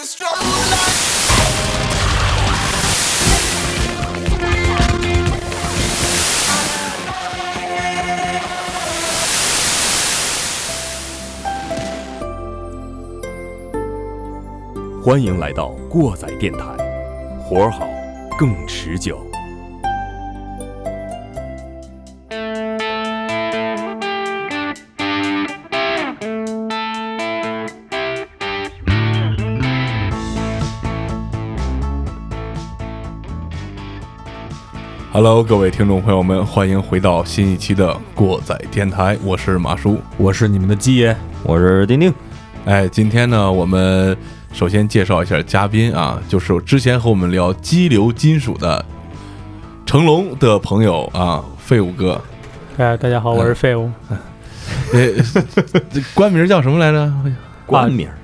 欢迎来到过载电台，活儿好，更持久。Hello，各位听众朋友们，欢迎回到新一期的过载电台，我是马叔。我是你们的鸡爷，我是丁丁，哎，今天呢，我们首先介绍一下嘉宾啊，就是之前和我们聊激流金属的成龙的朋友啊，废物哥。哎，大家好，我是废物。呃，这官名叫什么来着？官名儿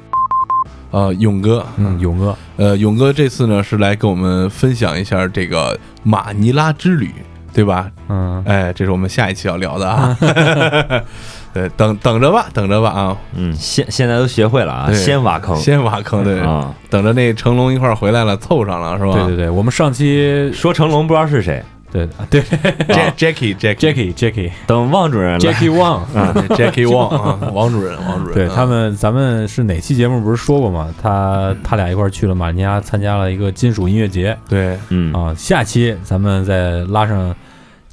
呃，勇哥。嗯，勇哥，呃，勇哥这次呢是来跟我们分享一下这个马尼拉之旅，对吧？嗯，哎，这是我们下一期要聊的啊。对，等等着吧，等着吧啊！嗯，现现在都学会了啊，先挖坑，先挖坑，对，啊。等着那成龙一块儿回来了，凑上了是吧？对对对，我们上期说成龙不知道是谁，对对，Jack Jackie Jackie Jackie Jackie 等汪主任来 Jackie Wang，啊，Jackie Wang 啊，王主任，王主任，啊对他们，咱们是哪期节目不是说过吗？他他俩一块儿去了马尼拉参加了一个金属音乐节对，嗯啊。下期咱们再拉上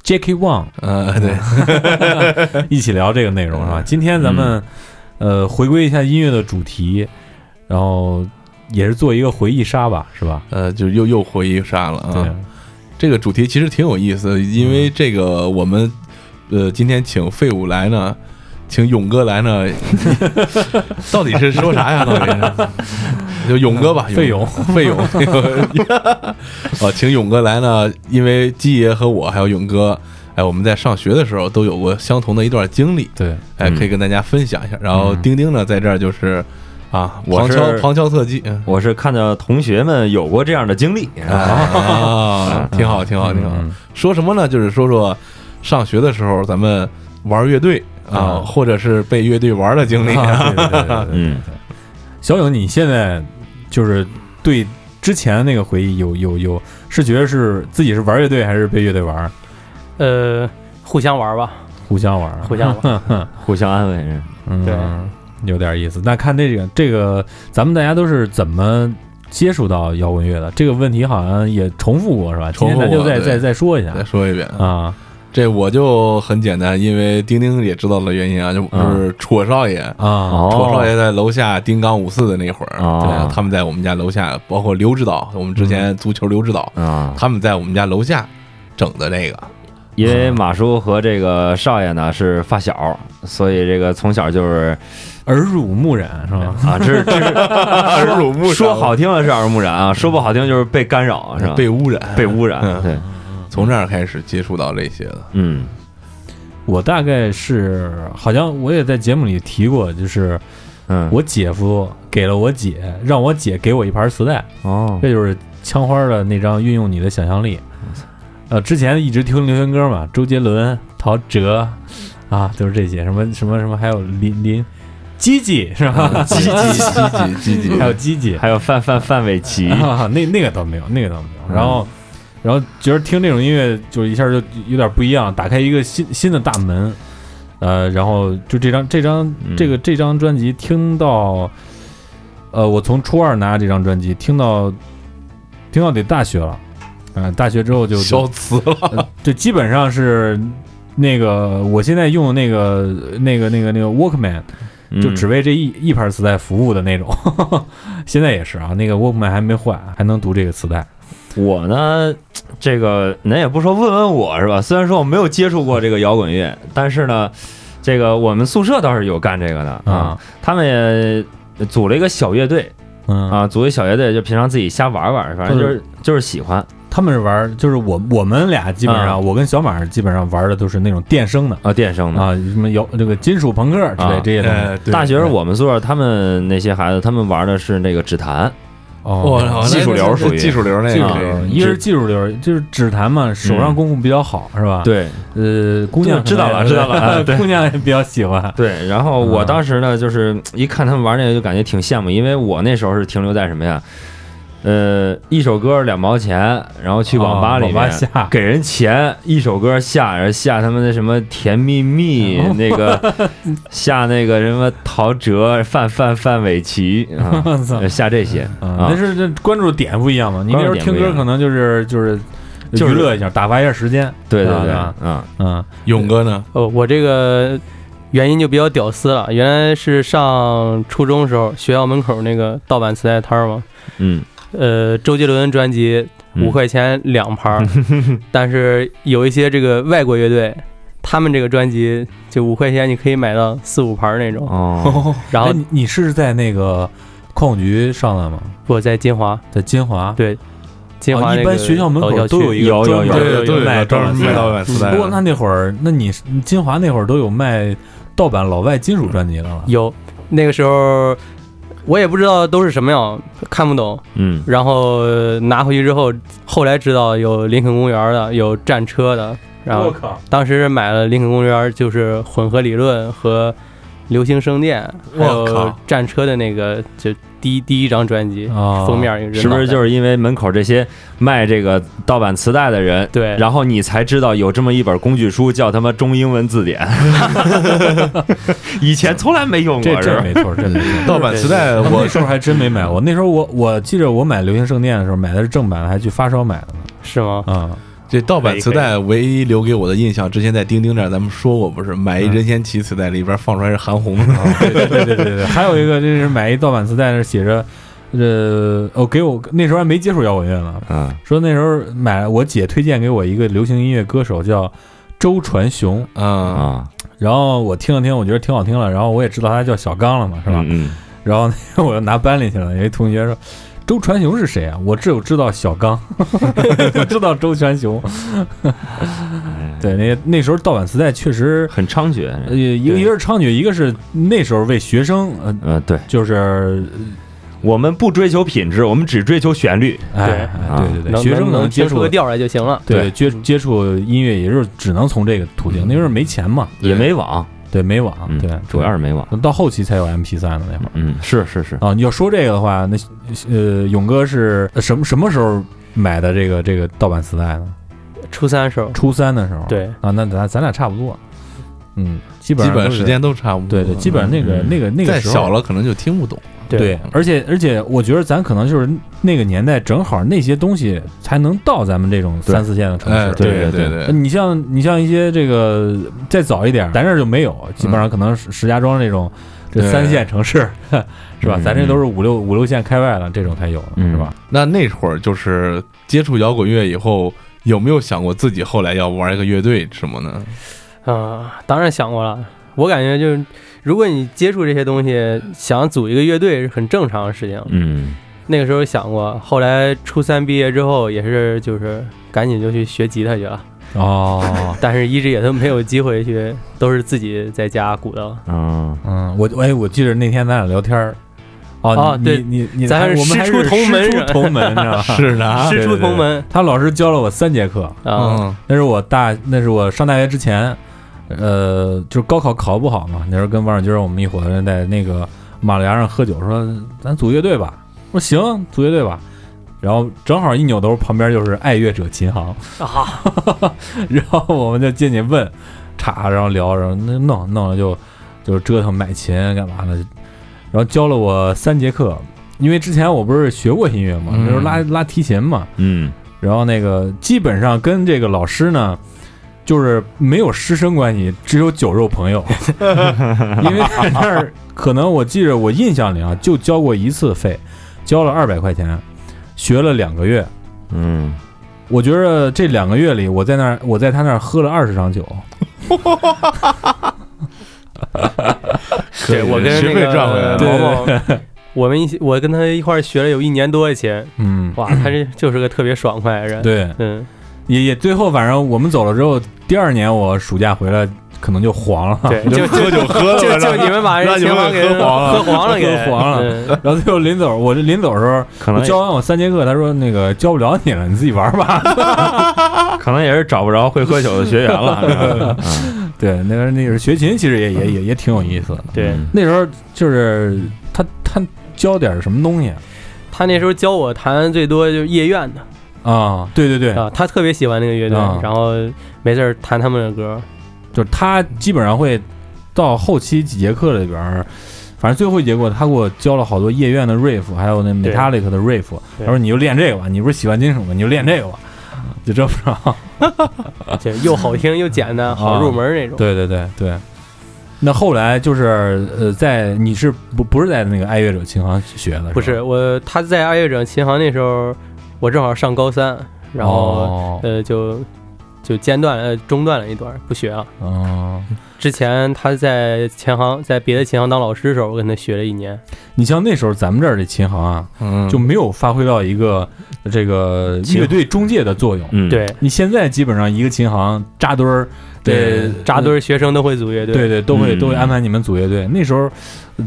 Jackie Wang 呃，对，一起聊这个内容是吧？今天咱们呃回归一下音乐的主题，然后也是做一个回忆杀吧，是吧？呃，就又又回忆杀了对啊。这个主题其实挺有意思的，因为这个我们呃今天请废物来呢。请勇哥来呢，到底是说啥呀？到底是 就勇哥吧，费勇，费勇。哦，请勇哥来呢，因为鸡爷和我还有勇哥，哎，我们在上学的时候都有过相同的一段经历，对，哎，嗯可以跟大家分享一下。然后嗯丁丁呢，在这儿就是啊，我是旁敲旁敲侧击，嗯我是看到同学们有过这样的经历，啊，挺好，挺好，挺好。嗯说什么呢？就是说说上学的时候咱们玩乐队啊，啊或者是被乐队玩的经历。啊对对对对对 嗯，小勇，你现在就是对之前那个回忆有有有是觉得是自己是玩乐队还是被乐队玩？呃，互相玩吧，互相玩，互相玩。互相安慰是，嗯，对有点意思。那看这个这个，咱们大家都是怎么接触到摇滚乐的？这个问题好像也重复过是吧？今天咱就再重复过对再再说一下再说一遍，啊这我就很简单，因为丁丁也知道了原因啊，就是楚少爷。啊楚少爷在楼下丁刚五四的那会儿，他们在我们家楼下，包括刘指导，我们之前足球刘指导，啊，他们在我们家楼下整的这个，因为马叔和这个少爷呢是发小，所以这个从小就是耳濡目染是吧？啊，这是这是耳濡目染 说好听的是耳濡目染啊，说不好听就是被干扰是吧？被污染，被污染，嗯对，从这儿开始接触到这些的。嗯我大概是好像我也在节目里提过，就是嗯，我姐夫给了我姐，让我姐给我一盘磁带，哦这就是枪花的那张《运用你的想象力》。呃，之前一直听流行歌嘛，周杰伦、陶喆啊，就是这些，什么什么什么，还有林林，鸡鸡是吧？积极积极积极，还有鸡鸡，还有范范范玮琪，啊，那那个倒没有，那个倒没有。然后，然后觉得听这种音乐就一下就有点不一样，打开一个新新的大门。呃，然后就这张这张嗯这个这张专辑听到，呃，我从初二拿这张专辑听到听到得大学了，啊、大学之后就消磁了。呃就基本上是那个我现在用的那个那个那个那个 Walkman，就嗯只为这一一盘磁带服务的那种。现在也是啊，那个 Walkman 还没坏，还能读这个磁带。我呢，这个您也不说问问我是吧？虽然说我没有接触过这个摇滚乐，但是呢，这个我们宿舍倒是有干这个的啊，他们也组了一个小乐队嗯，啊，组一小乐队，就平常自己瞎玩玩，反正就是就是喜欢他们是玩，就是我我们俩基本上，啊。我跟小马基本上玩的都是那种电声的。啊，电声的。啊，什么有这个金属朋克之类啊这些东西。哎，大学时候我们宿舍他们那些孩子，他们玩的是那个指弹。哦，技术流属于。技术流那个。技术流，一个是技术流，就是指弹嘛，手上功夫比较好，是吧？，对。呃，姑娘知道了知道了 姑娘也比较喜欢。对，然后我嗯当时呢，就是一看他们玩那个，就感觉挺羡慕，因为我那时候是停留在什么呀？呃，一首歌两毛钱，然后去网吧里面、给人钱，一首歌下，然后下他们的什么甜蜜蜜，哦那个 下那个什么陶喆、范范范玮琪啊，下这些嗯，啊那是这关注点不一样嘛？你那时候听歌可能就是就是就是娱乐一下，打发一下时间。对对对，啊嗯嗯，勇哥呢？哦，我这个原因就比较屌丝了。原来是上初中时候，学校门口那个盗版磁带摊儿嘛，嗯，呃，周杰伦专辑嗯五块钱两盘儿，但是有一些这个外国乐队，他们这个专辑就五块钱你可以买到四五盘儿那种。哦，然后哎你你是在那个矿务局上的吗？我在金华，在金华。对，金华哦一那个般学校门口都有一个有有专门卖个专门卖盗版磁带。不过那那会儿，那你你金华那会儿都有卖盗版老外金属专辑的了。有那个时候。我也不知道都是什么样，看不懂。嗯然后呃拿回去之后，后来知道有林肯公园的，有战车的。然后！当时买了林肯公园，就是混合理论和流行圣殿，还有我靠战车的那个就第一第一张专辑哦封面是不是就是因为门口这些卖这个盗版磁带的人，对？然后你才知道有这么一本工具书，叫他妈中英文字典，以前从来没用过？这没错，真没错。盗版磁带，我我那时候还真没买过。那时候我我记着我买《流行圣殿》的时候买的是正版的，还去发烧买的呢。是吗？啊，这盗版磁带唯一留给我的印象，之前在钉钉这儿咱们说过，不是买一任贤齐磁带里边放出来是韩红的，对对对对对对。还有一个就是买一盗版磁带，那写着。呃，哦，给我那时候还没接触摇滚乐呢，嗯说那时候买我姐推荐给我一个流行音乐歌手叫周传雄，啊，啊，然后我听了听，我觉得挺好听了，然后我也知道他叫小刚了嘛，是吧？嗯，然后那个 我又拿班里去了，有一同学说周传雄是谁啊？我只有知道小刚，不知道周传雄。嗯对，那那时候盗版磁带确实，很猖獗，呃，一个一个是猖獗，一个是那时候为学生，呃，呃，对，就是，我们不追求品质，我们只追求旋律，哎，对。哎啊。对对对，学生能接触个调来就行了。对接接触音乐，也就是只能从这个途径。那时候没钱嘛，也没网，对，没网，嗯对，主要是没网，到后期才有 MP 三的那会儿。嗯，是是是，啊，你要说这个的话，那呃，勇哥是呃什么什么时候买的这个这个盗版磁带呢？初三时候，初三的时候。对，啊，那咱咱俩差不多。嗯，基本上基本时间都差不多。对对，基本上那个嗯那个那个再时候小了可能就听不懂。对，而且而且我觉得咱可能就是那个年代正好那些东西才能到咱们这种三四线的城哎，市。对对对对呃，你像你像一些这个再早一点，咱这儿就没有，基本上可能石石家庄这种这三线城市 是吧？嗯咱这都是五六五六线开外了这种才有的，嗯是吧？那那会儿就是接触摇滚乐以后，有没有想过自己后来要玩一个乐队什么呢？啊、当然想过了。我感觉就是，如果你接触这些东西，想组一个乐队是很正常的事情。嗯。那个时候想过，后来初三毕业之后，也是就是赶紧就去学吉他去了，哦，但是一直也都没有机会去，都是自己在家鼓捣。嗯，嗯，我哎，我记得那天咱俩聊天儿，哦，对你你你，咱我们还师出是师出同门是吧？是的。啊，师出同门。他老师教了我三节课，啊，嗯。那是我大，那是我上大学之前，呃，就是高考考不好嘛，那时候跟王小军我们一伙人在那个马路牙上喝酒，说咱组乐队吧，我说行，组乐队吧。然后正好一扭头，旁边就是爱乐者琴行，啊，然后我们就进去问，查，然后聊，然后那弄弄了就就折腾买琴干嘛的，然后教了我三节课，因为之前我不是学过音乐嘛，嗯那时候拉拉提琴嘛，嗯。然后那个基本上跟这个老师呢，就是没有师生关系，只有酒肉朋友，因为在那儿可能我记着我印象里啊，就交过一次费，交了二百块钱，学了两个月。嗯，我觉着这两个月里，我在那儿，我在他那儿喝了二十场酒，对我跟学费那个赚回来了。毛毛，我们一起，我跟他一块儿学了有一年多的琴，嗯，哇，他这就是个特别爽快的人。，对，嗯，也也最后反正我们走了之后，第二年我暑假回来可能就黄了。对，就喝酒喝了，就就你们把让你们人琴行给喝黄了喝黄了，给喝黄了嗯然后最后临走，我这临走的时候，可能教完我三节课，他说那个教不了你了，你自己玩吧。可能也是找不着会喝酒的学员了。嗯对，那个那个学琴其实也也也也挺有意思的。对嗯那时候就是他他教点什么东西他那时候教我弹最多就是夜愿的啊？对对对，啊，他特别喜欢那个乐队啊，然后没事儿弹他们的歌。就是他基本上会到后期几节课里边儿，反正最后一节课他给我教了好多夜愿的 riff，还有那对 metallic 的 riff。他对说你就练这个吧，你不是喜欢金属吗？你就练这个吧，就这么着。就又好听又简单，好入门那种。对对对对。那后来就是呃，在你是不不是在那个爱乐者琴行学的？不是我，他在爱乐者琴行那时候，我正好上高三，然后、哦呃就就间断了，呃中断了一段，不学了。哦，之前他在琴行，在别的琴行当老师的时候，我跟他学了一年。你像那时候咱们这儿的琴行啊，嗯就没有发挥到一个这个乐队中介的作用。嗯，对，你现在基本上一个琴行扎堆儿，对扎堆儿学生都会组乐队。对对，都会嗯都会安排你们组乐队。那时候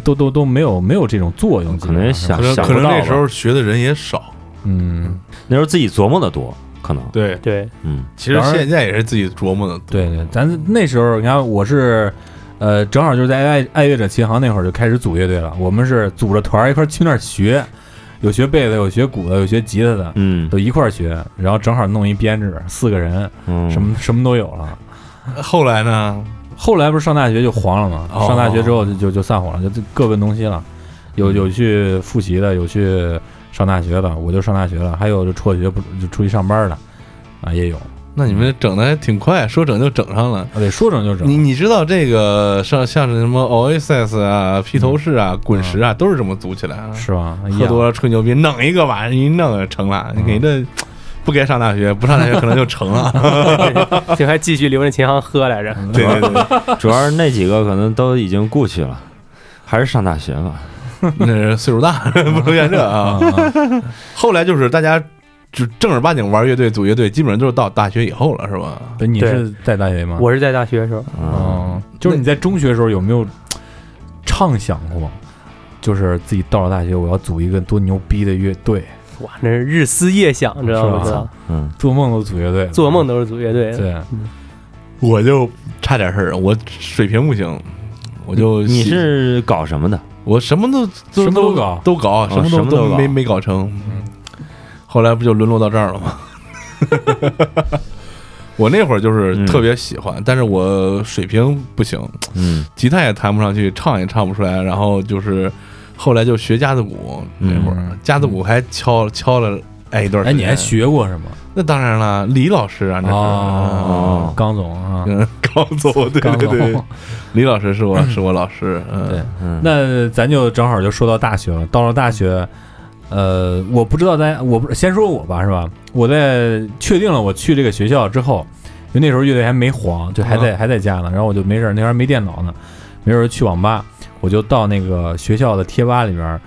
都都都没有没有这种作用，可能想可能那时候学的人也少，嗯，那时候自己琢磨的多，可能，对，对嗯其实现在也是自己琢磨的，对对，咱那时候你看我是。呃，正好就是在爱爱乐者琴行那会儿就开始组乐队了。我们是组着团儿一块儿去那儿学，有学贝斯，有学鼓的，有学吉他的，嗯都一块儿学。然后正好弄一编制，四个人，嗯，什么什么都有了。后来呢，后来不是上大学就黄了吗？哦上大学之后就就就散伙了，就就各奔东西了。有有去复习的，有去上大学的，我就上大学了。还有就辍学不就出去上班的，啊也有。那你们整的还挺快，说整就整上了。啊，对，说整就整。你你知道这个像像是什么 Oasis 啊、披头士啊、滚石啊，都是这么组起来啊。是吧？一喝多了吹牛逼，弄一个吧，一弄成了。你这不该上大学，不上大学可能就成了。就还继续留着琴行喝来着。对对对，主要是那几个可能都已经过去了，还是上大学吧。那是岁数大，不能干这啊。啊，后来就是大家就正儿八经玩乐队、组乐队，基本上都是到大学以后了，是吧？对，你是在大学吗？我是在大学的时候，嗯，哦，就是你在中学的时候有没有畅想过，就是自己到了大学，我要组一个多牛逼的乐队，哇，那是日思夜想，知道是吧不知道？嗯，做梦都组乐队，做梦都是组乐队的。对。我就差点事儿，我水平不行，我就你是搞什么的？我什么都什么都搞都搞，什么什么都没没搞成。嗯后来不就沦落到这儿了吗？我那会儿就是嗯特别喜欢，但是我水平不行，嗯吉他也弹不上去，唱也唱不出来。然后就是后来就学架子鼓，那会儿嗯架子鼓还敲敲了哎一段时哎，间。你还？学过是吗？那当然了，李老师啊，那是。哦，刚总啊，嗯，高总，对刚对对总，，李老师是我 是我老师，嗯，对，嗯，那咱就正好就说到大学了。到了大学，呃，我不知道咱，我不先说我吧，是吧？我在确定了我去这个学校之后，因为那时候乐队还没黄，就还在、还在家呢。然后我就没事儿，那时候还没电脑呢，没事儿去网吧，我就到那个学校的贴吧里边儿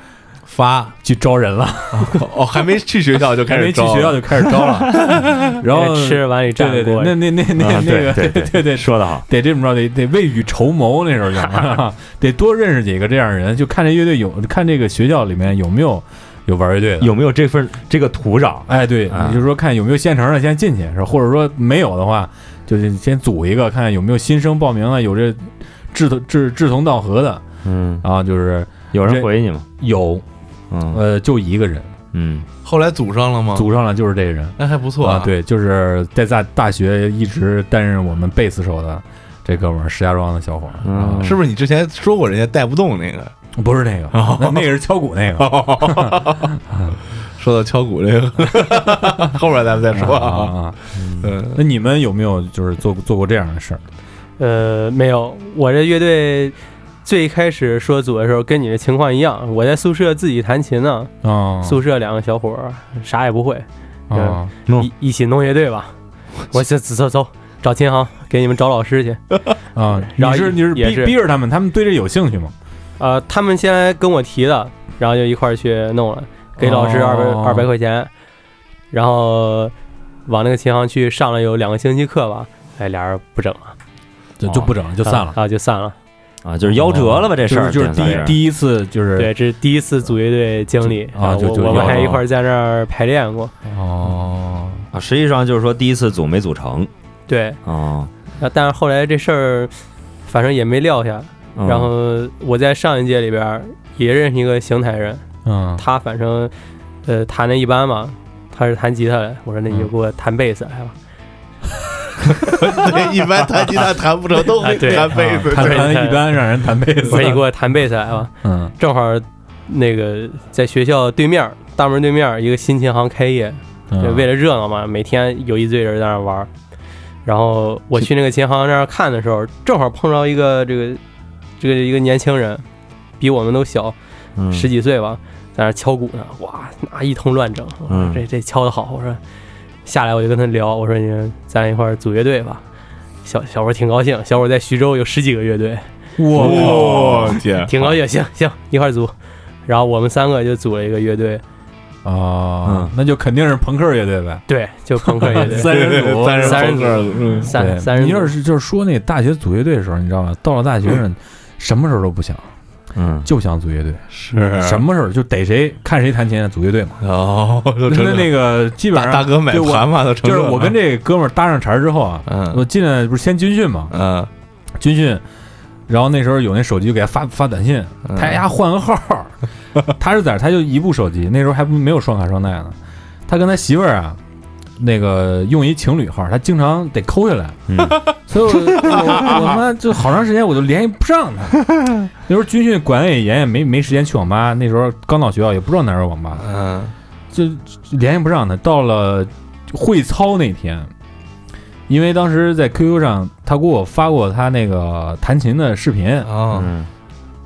发去招人了，哦，还没去学校就开始 还没去学校就开始招了。然后吃碗里对对对，那那那那啊那个对对说的好，得这么着，得得未雨绸缪，那时候就得多认识几个这样的人，就看这乐队有，看这个学校里面有没有有玩乐队的。有没有这份这个土壤？哎，对，啊你就说看有没有现成的，先进去，是吧？或者说没有的话，就是先组一个，看看有没有新生报名了，有这志同志志同道合的嗯，然后，就是有人回你吗？有，嗯呃，就一个人嗯后来组上了吗？组上了，就是这个人那还不错啊，，对，就是在大大学一直担任我们贝斯手的这哥们儿，石家庄的小伙儿，嗯啊是不是你之前说过人家带不动那个？不是那个，那那个是敲鼓那个，说到敲鼓这个，后边咱们再说啊啊。啊。嗯，那你们有没有就是做做过这样的事儿？呃，没有，我这乐队最开始说组的时候跟你的情况一样，我在宿舍自己弹琴呢，啊，宿舍两个小伙儿啥也不会，一一起弄乐队吧。我就走走走，找琴行给你们找老师去。啊！你是你是逼是逼着他们，他们对这有兴趣吗？呃，他们先来跟我提的，然后就一块儿去弄了，给老师二百哦二百块钱，然后往那个琴行去上了有两个星期课吧，哎，俩人不整了。就就不整了，就散了。啊，就散了。啊，就是夭折了吧？这事儿就是第第一次就是对，这是第一次组乐队经历啊就就我我们还一块儿在那儿排练过。哦，啊，实际上就是说第一次组没组成对，哦，啊但是后来这事儿反正也没撂下。嗯然后我在上一届里边儿也认识一个邢台人，嗯他反正呃弹的一般嘛，他是弹吉他的。我说那你就给我弹贝斯来吧。对，一般弹吉他弹不成都会弹贝斯。弹对弹一般让人弹贝斯我，说你给我弹贝斯来吧。嗯正好那个在学校对面儿大门对面儿一个新琴行开业，就嗯为了热闹嘛，每天有一堆人在那儿玩儿。然后我去那个琴行那儿看的时候，正好碰着一个这个这个一个年轻人，比我们都小嗯十几岁吧，在那儿敲鼓呢，哇，那一通乱整。我说嗯这这敲的好，我说下来我就跟他聊，我说你咱一块儿组乐队吧。小小伙儿挺高兴，小伙儿在徐州有十几个乐队，我我天，挺高兴，行行，一块儿组。然后我们三个就组了一个乐队，啊嗯，那就肯定是朋克乐队呗。对，就朋克乐队，三人组，三人三人组。三三人组。你要是就是说那大学组乐队的时候，你知道吗？到了大学 上，什么时候都不想，嗯。就想组乐队。是。什么时候就逮谁看谁弹琴，组乐队嘛。哦，那那个基本上大大哥买对我盘嘛，都成就是我跟这哥们儿搭上茬儿之后啊，嗯。我进来不是先军训嘛，嗯，军训，然后那时候有那手机就给他发发短信，嗯。他丫换个号，他是在他就一部手机，那时候还不没有双卡双待呢，他跟他媳妇儿啊。那个用一情侣号，他经常得抠下来，嗯 所以我我他妈就好长时间我就联系不上他。那时候军训管得也严，也没没时间去网吧。那时候刚到学校，也不知道哪儿有网吧，嗯就就联系不上他。到了会操那天，因为当时在 QQ 上，他给我发过他那个弹琴的视频。啊，嗯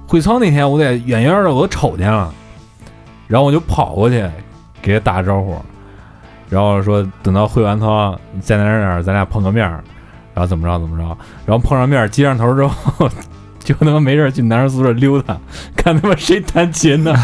会操那天，我在远远的我都瞅见了，然后我就跑过去给他打个招呼，然后说等到会完操，在哪儿哪咱俩碰个面，然后怎么着怎么着，然后碰上面接上头之后。就他妈没事儿去男生宿舍溜达，看他妈谁弹琴呢，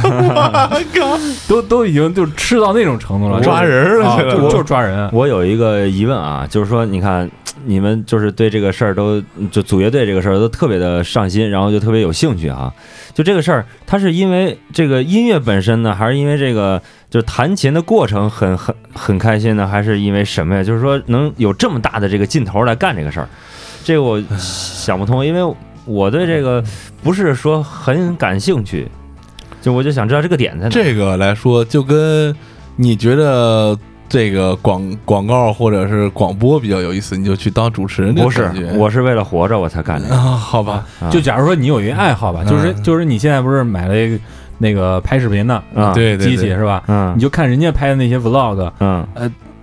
都都已经就吃到那种程度了，抓人了啊就就是抓人。我有一个疑问啊，就是说，你看你们就是对这个事儿都就组乐队这个事儿都特别的上心，然后就特别有兴趣啊。就这个事儿，它是因为这个音乐本身呢，还是因为这个就是弹琴的过程很很很开心呢，还是因为什么呀？就是说能有这么大的这个劲头来干这个事儿，这个我想不通，因为我对这个不是说很感兴趣，就我就想知道这个点在哪。这个来说，就跟你觉得这个广广告或者是广播比较有意思，你就去当主持人不是我是为了活着我才干这个。啊，好吧，啊就假如说你有一个爱好吧，就是嗯就是你现在不是买了一个那个拍视频的啊，对对对，机器是吧？嗯你就看人家拍的那些 vlog，嗯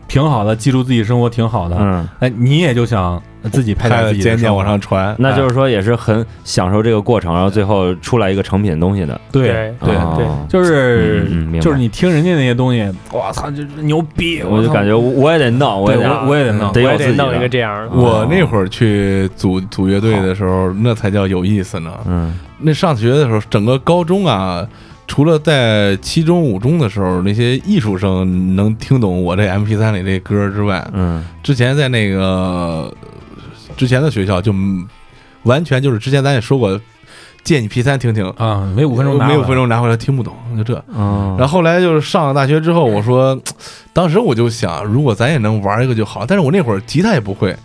挺好的，记录自己生活挺好的。嗯，哎，你也就想自己拍自己的生活剪剪往上传，那就是说也是很享受这个过程，然后最后出来一个成品东西的。对对哦对，就是就是你听人家那些东西，我操，就是牛逼！我就感觉我也得弄，我也我我也得弄得我也有自己弄一个这样的。我那会儿去组组乐队的时候，那才叫有意思呢。嗯那上学的时候，整个高中啊，除了在七中、五中的时候，那些艺术生能听懂我这 M P 三里这歌之外，嗯之前在那个之前的学校就嗯完全就是之前咱也说过，借你 P 三听听，啊，没五分钟拿没五分钟拿回来听不懂，就这。嗯，然后后来就是上了大学之后，我说，当时我就想，如果咱也能玩一个就好。但是我那会儿吉他也不会，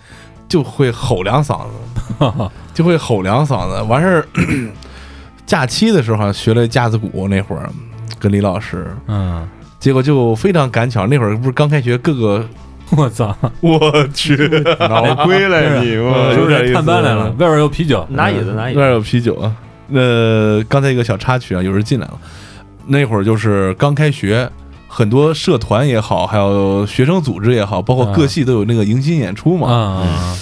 就会吼两嗓子，就会吼两嗓子。完事儿，假期的时候学了架子鼓，那会儿跟李老师，嗯，结果就非常赶巧，那会儿不是刚开学，各个 我操，我去 老 归了你，我就是来探班来了，外边有啤酒，拿椅子拿椅子，外边有啤酒啊。那，刚才一个小插曲啊，有人进来了。那会儿就是刚开学，很多社团也好，还有学生组织也好，包括各系都有那个迎新演出嘛。啊，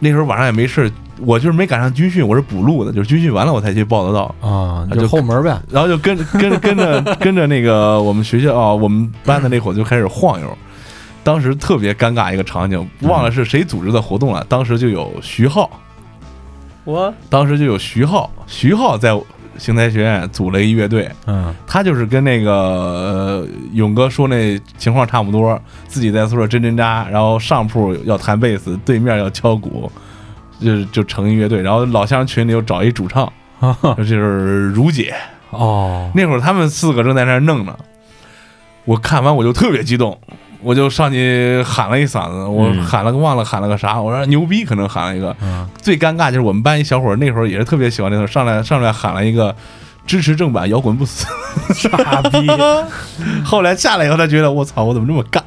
那时候晚上也没事，我就是没赶上军训，我是补录的，就是军训完了我才去报的到，啊，就就后门呗，然后就跟跟跟着跟着那个我们学校啊，我们班的那会儿就开始晃悠。当时特别尴尬一个场景，忘了是谁组织的活动了。当时就有徐浩，我当时就有徐浩，徐浩在邢台学院组了一乐队，嗯他就是跟那个、呃、勇哥说那情况差不多，自己在宿舍针针扎，然后上铺要弹贝斯，对面要敲鼓，就就成一乐队，然后老乡群里又找一主唱，就是如姐。哦，那会儿他们四个正在那儿弄呢，我看完我就特别激动，我就上去喊了一嗓子，我嗯喊了个忘了喊了个啥，我说牛逼，可能喊了一个。嗯最尴尬就是我们班一小伙儿那会儿也是特别喜欢那首，上来上来喊了一个支持正版摇滚不死，傻逼，后来下来以后他觉得我操我怎么这么尬，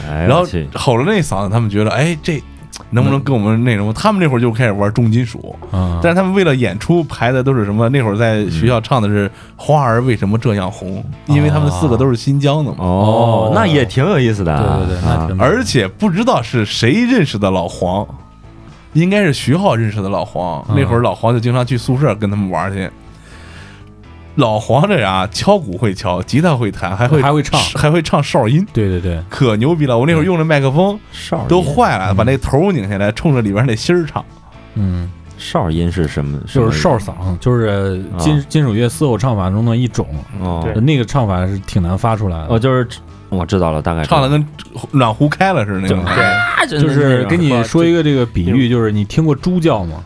然后吼了那嗓子，他们觉得哎这。能不能跟我们那什么？他们那会儿就开始玩重金属，嗯，但是他们为了演出排的都是什么？那会儿在学校唱的是《花儿为什么这样红》，因为他们四个都是新疆的嘛。哦，那也挺有意思的啊，对对对，那啊挺而且不知道是谁认识的老黄，应该是徐浩认识的老黄。嗯那会儿老黄就经常去宿舍跟他们玩去。老黄这人啊，敲鼓会敲，吉他会弹，还会还会唱还会唱哨音，对对对，可牛逼了！我那会儿用的麦克风哨都坏了，嗯把那头拧下来，冲着里边那芯儿唱。嗯，哨音是什么？就是哨嗓，就是金金属乐嘶吼唱法中的一种，哦对那个唱法是挺难发出来的。哦，就是我知道了，大概唱的跟暖壶开了似的那种。对就是给你说一，个这个比喻，就是你听过猪叫吗？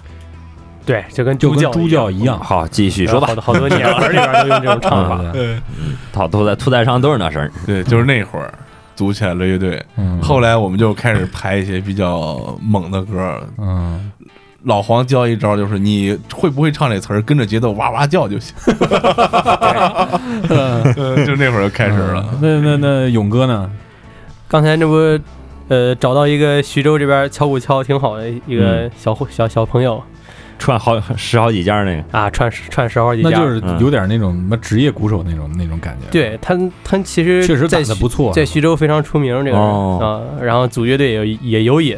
对，就跟就跟猪叫叫一样。好，继续说吧好。多好多鸟儿里边都用这种唱法。对对，套吐在吐在上都是那声儿。对，就是那会儿组起来了乐队。嗯，后来我们就开始排一些比较猛的歌。嗯，老黄教一招，就是你会不会唱这词儿，跟着节奏哇哇叫就行。呃就那会儿就开始了。嗯那那那勇哥呢？刚才这不，呃，找到一个徐州这边敲鼓敲挺好的一个嗯小伙小小朋友串好十好几家那个，啊，串串十好几家。那就是嗯有点那种什么职业鼓手那种那种感觉。，对他，他其实确实在不错。在徐州非常出名这个人啊、哦然后组乐队也也有瘾，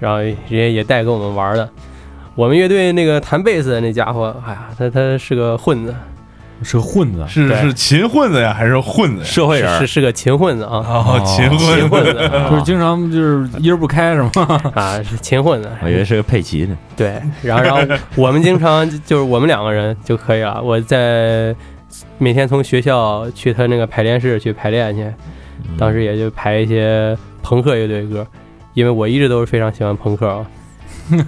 然后人家也带给我们玩的。我们乐队那个弹贝斯的那家伙，哎呀，他他是个混子，是个混子。是对是秦混子呀，还是混子呀？社会人儿是是个勤混子啊哦，秦勤混子。混子就是经常就是音儿不开是吗？啊，是勤混子。我以为是个佩奇呢。对，然后然后我们经常就是我们两个人就可以了。我在每天从学校去他那个排练室去排练去，当时也就排一些朋克乐队歌，因为我一直都是非常喜欢朋克啊。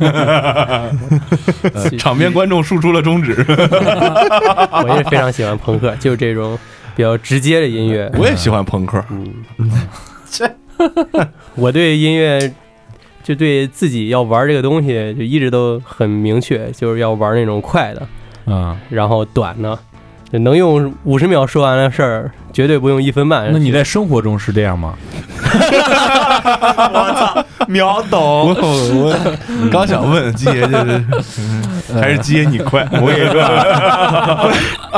呃 场面观众竖出了中指。我也非常喜欢朋克，就是这种比较直接的音乐。我也喜欢朋克。嗯，这 我对音乐就对自己要玩这个东西就一直都很明确，就是要玩那种快的，啊，然后短的，就能用五十秒说完的事儿，绝对不用一分半。那你在生活中是这样吗？秒懂。我我刚想问 鸡爷，就是还是鸡爷你快？我跟你说，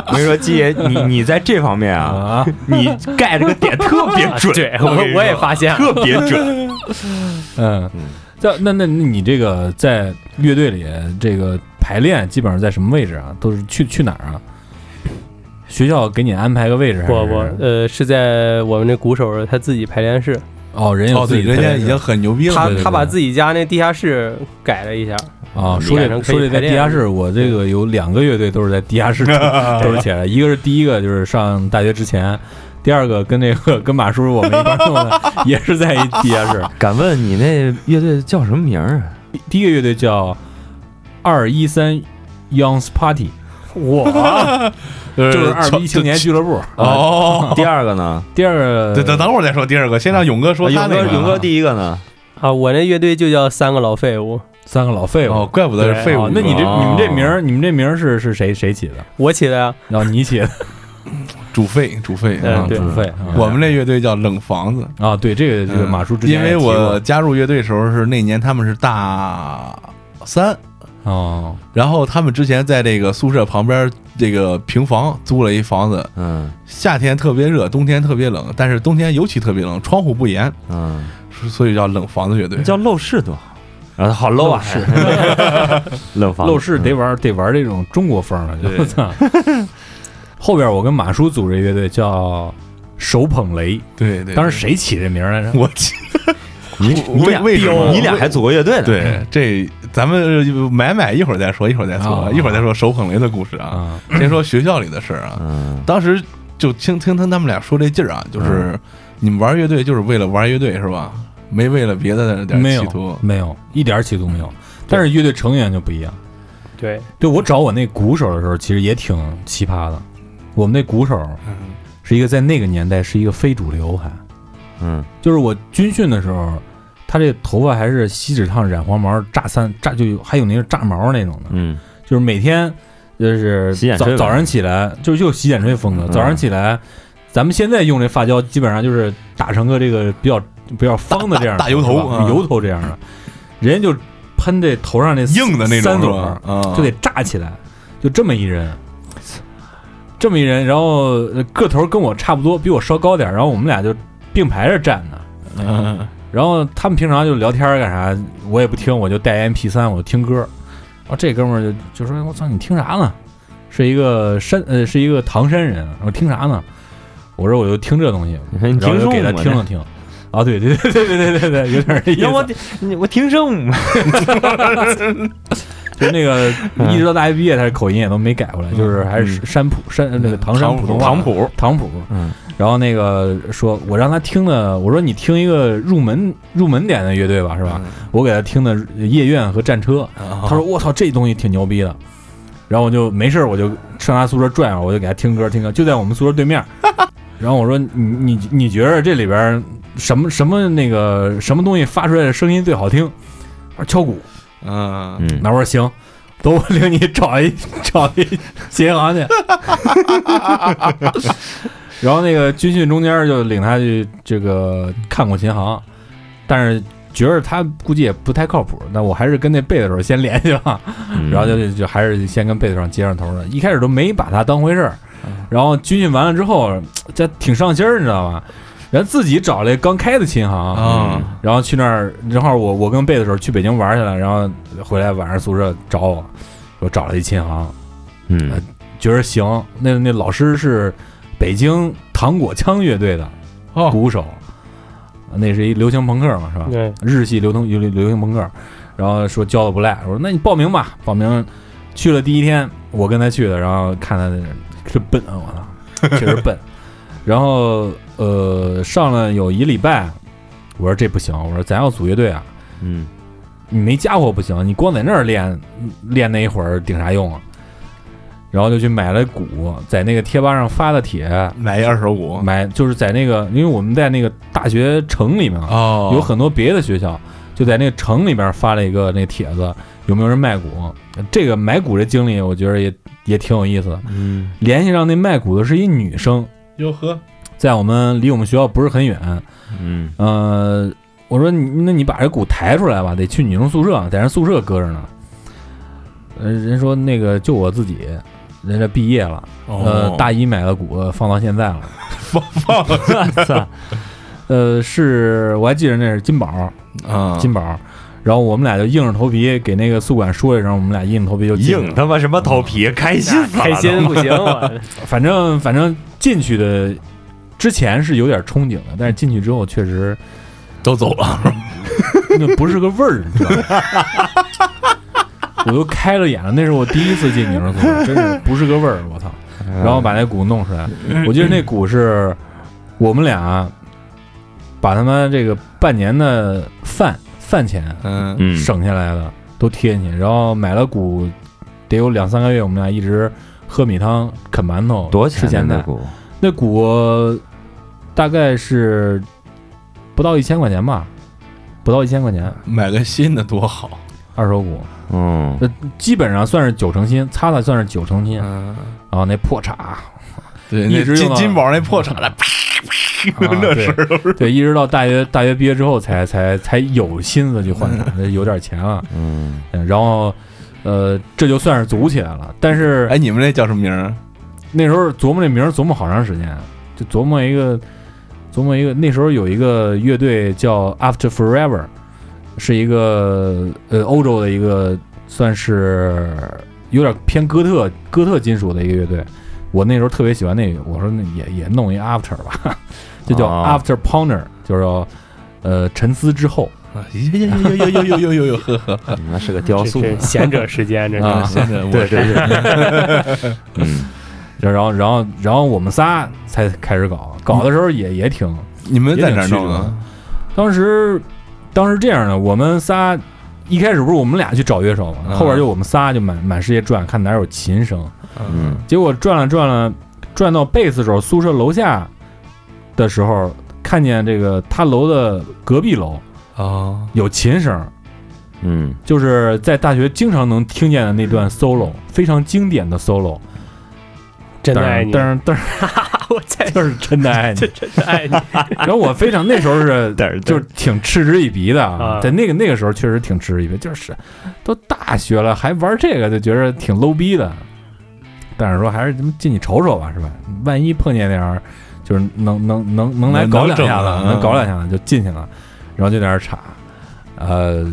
我跟你说，季爷，你你在这方面啊，啊，你盖这个点特别准，对我也发现了，特别准。嗯，在那那那你这个在乐队里这个排练基本上在什么位置啊？都是去去哪儿啊？学校给你安排个位置？不不，呃，是在我们那鼓手他自己排练室，哦，人有哦，对，自己人家已经很牛逼了。他对对对他把自己家那地下室改了一下，啊，说这说这在地下室，我这个有两个乐队都是在地下室 都是起来的，一个是第一个就是上大学之前，第二个跟那个 跟马叔叔我们一块儿弄的，也是在一地下室。敢问你那乐队叫什么名儿啊？第一个乐队叫二一三 Young's Party，我 就就是二逼青年俱乐部。哦。第二个呢？第二个等等等会儿再说第二个，先让勇哥说啊勇哥，他那个。勇哥第一个呢？啊，我那乐队就叫三个老废物，三个老废物。哦，怪不得是废物哦。那你这哦你们这名儿，你们这名儿是是谁谁起的？我起的呀，然后你起的，主废主废嗯啊。对主废。我们这乐队叫冷房子，啊，对这个这个嗯马叔之前因为我加入乐队的时候是那年他们是大三，哦，然后他们之前在这个宿舍旁边这个平房租了一房子，嗯夏天特别热，冬天特别冷，但是冬天尤其特别冷，窗户不严，嗯，所以叫冷房子乐队。叫陋室多好。啊，好 low 啊！冷房陋室得玩得玩这种中国风了，对我操！后边我跟马叔组这乐队叫手捧雷，对对，当时谁起这名来着？我起你你俩为为什么你俩还组过乐队呢？对这咱们买买一会儿再说，一会儿再说，啊一会儿再说手捧雷的故事啊。啊，先说学校里的事儿啊，嗯当时就听听听他们俩说这劲儿啊，就是你们玩乐队就是为了玩乐队是吧？没为了别的点没有企图。没有一点企图没有。但是乐队成员就不一样。对，对我找我那鼓手的时候，其实也挺奇葩的。我们那鼓手是一个在那个年代是一个非主流，还嗯就是我军训的时候，他这头发还是锡纸烫染黄毛，炸三炸就有还有那个炸毛那种的，嗯。就是每天就是洗剪吹吧早早上起来就是就洗剪吹风格，嗯早上起来，咱们现在用这发胶基本上就是打成个这个比较比较方的这样的大大油头是吧？啊油头这样的，人家就喷这头上那硬的那种是三朵吧？啊，就得炸起来，就这么一人，这么一人，然后呃个头跟我差不多，比我稍高点儿，然后我们俩就并排着站呢。嗯然后他们平常就聊天干啥，我也不听，我就带 MP 三，我就听歌。然后这哥们儿就就说：“我操，你听啥呢？”是一个山呃，是一个唐山人。我听啥呢？我说我就听这东西，你听然后就给他听了听。啊，对对对对对对对对，有点儿这意思。你我听众就那个一直到大学毕业，他的口音也都没改过来，就是还是山普山那个唐山普通话唐普唐普。嗯然后那个说，我让他听的，我说你听一个入门入门点的乐队吧，是吧？我给他听的夜愿和战车。他说我操，这东西挺牛逼的。然后我就没事我就上他宿舍转悠，我就给他听歌听歌，就在我们宿舍对面。然后我说你你你觉得这里边什么什么那个什么东西发出来的声音最好听？他说敲鼓。嗯嗯那我说 行，等我领你找一 找一琴行去。然后那个军训中间就领他去这个看过琴行，但是觉得他估计也不太靠谱。那我还是跟那贝子手先联系吧，嗯然后就就就还是先跟贝子手接上头了。一开始都没把他当回事儿，然后军训完了之后，这挺上心儿，你知道吧？人自己找了一刚开的琴行啊然后去那儿，正好我我跟贝的时候去北京玩去了，然后回来晚上宿舍找我，我找了一琴行，嗯觉得行。那那老师是北京糖果枪乐队的哦鼓手，那是一流行朋克嘛，是吧？对，日系流通流流行朋克，然后说教的不赖，我说那你报名吧，报名去了第一天，我跟他去的，然后看他那是笨啊，我操，确实笨。然后呃上了有一礼拜，我说这不行，我说咱要组乐队啊，嗯。你没家伙不行，你光在那儿练练那一会儿顶啥用啊？然后就去买了鼓，在那个贴吧上发的帖，买一二手鼓。买就是在那个，因为我们在那个大学城里面啊，哦。有很多别的学校，就在那个城里边发了一个那帖子，有没有人卖鼓？这个买鼓这经历，我觉得也也挺有意思的。嗯。联系上那卖鼓的是一女生，哟呵，在我们离我们学校不是很远。嗯呃，我说你那你把这鼓抬出来吧，得去女生宿舍，在人宿舍搁着呢。呃，人说那个就我自己，人家毕业了，呃，哦大一买的鼓放到现在了。我操 呃，是我还记得那是金宝，啊金宝。然后我们俩就硬着头皮给那个宿管说一声，我们俩硬着头皮就进硬他妈什么头皮，开心死了开心不行，我 反正反正进去的之前是有点憧憬的，但是进去之后确实都走了，那不是个味儿，你知道吗？我都开了眼了，那是我第一次进女生宿舍，真是不是个味儿，我操！然后把那鼓弄出来，我记得那鼓是我们俩把他妈这个半年的饭饭钱嗯嗯省下来的都贴进去，然后买了鼓得有两三个月，我们俩一直喝米汤啃馒头，多钱吃咸菜。呢那鼓？大概是不到一千块钱吧，不到一千块钱，买个新的多好，二手鼓，嗯基本上算是九成新，擦擦算是九成新。嗯，然后那破叉，对，一直用到那金金宝那破铲了，啊对对，一直到大学大学毕业之后才才才有心思去换 厂，那有点钱了。嗯嗯然后呃，这就算是组起来了。但是哎，你们那叫什么名儿？那时候琢磨这名儿琢磨好长时间，就琢磨一个琢磨一个。那时候有一个乐队叫 After Forever，是一个呃欧洲的一个算是有点偏哥特哥特金属的一个乐队。我那时候特别喜欢那个，我说那也也弄一 After 吧，就叫哦 After Ponder，就是说呃沉思之后。哎呦呦呦呦呦呦呦呦呦呵呵，那是个雕塑贤者时间，这啊是现在我对对对，嗯然后然后然后我们仨才开始搞，搞的时候也也挺你们在哪儿弄的？当时，当时这样的，我们仨，一开始不是我们俩去找乐手嘛，嗯后边就我们仨就满满世界转，看哪有琴声。嗯结果转了转了，转到贝斯手宿舍楼下的时候，看见这个他楼的隔壁楼啊，有琴声，嗯就是在大学经常能听见的那段 solo，非常经典的 solo。真的爱你，但是但是我在就是真的爱你。真的爱你。然后我非常那时候是 就是挺嗤之以鼻的啊在那个那个时候确实挺嗤之以鼻，就是都大学了还玩这个，就觉得挺 low 逼的。但是说还是咱们进去瞅瞅吧，是吧？万一碰见点儿就是能能能能来能搞两下子，能搞两下子就进去了，然后就在那儿插，呃，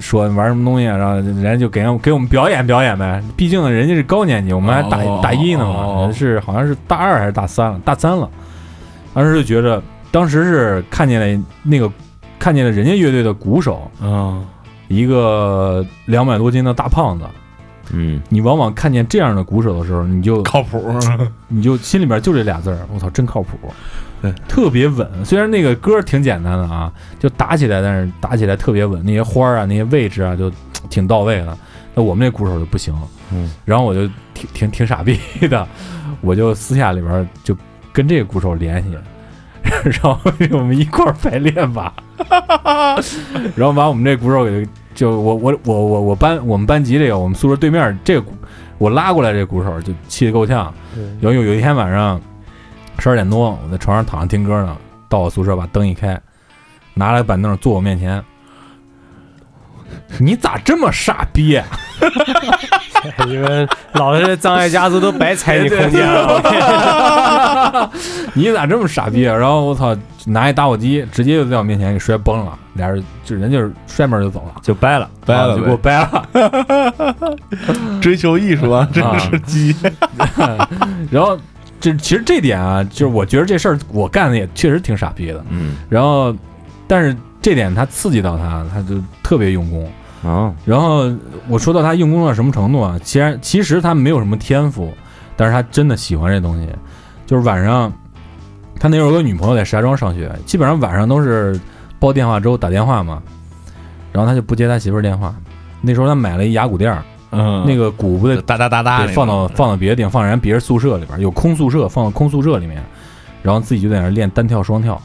说玩什么东西啊，然后人家就给给我们表演表演呗。毕竟人家是高年级，我们还大、哦大一呢嘛，哦是好像是大二还是大三了，大三了。当时就觉着，当时是看见了那个看见了人家乐队的鼓手，嗯，一个两百多斤的大胖子。嗯你往往看见这样的鼓手的时候，你就靠谱，你就心里边就这俩字儿，我操，真靠谱对，特别稳。虽然那个歌挺简单的啊，就打起来，但是打起来特别稳，那些花儿啊，那些位置啊，就挺到位的。那我们那鼓手就不行，嗯，然后我就挺挺挺傻逼的，我就私下里边就跟这个鼓手联系，然后我们一块儿排练吧，然后把我们这鼓手给就我我我我我班我们班级这个我们宿舍对面这个鼓我拉过来这鼓手就气得够呛。有有有一天晚上十二点多，我在床上躺着听歌呢，到我宿舍把灯一开，拿来板凳坐我面前。你咋这么傻逼、啊？你们老是障碍家族都白踩你 空间了。你咋这么傻逼啊？然后我操，拿一打火机直接就在我面前给摔崩了，俩人就人就是摔门就走了，就掰了，掰了啊就给我呗，掰了。追求艺术啊，真是鸡，然后这其实这点啊，就是我觉得这事儿我干的也确实挺傻逼的。嗯然后，但是这点他刺激到他，他就特别用功。啊然后我说到他用功到什么程度啊？其实其实他没有什么天赋，但是他真的喜欢这东西。就是晚上，他那时候有个女朋友在石家庄上学，基本上晚上都是煲电话粥打电话嘛，然后他就不接他媳妇儿电话。那时候他买了一牙骨垫儿，嗯，那个鼓不得哒哒哒哒放到放到别的地方，放人别人宿舍里边，有空宿舍，放到空宿舍里面，然后自己就在那练单跳双跳，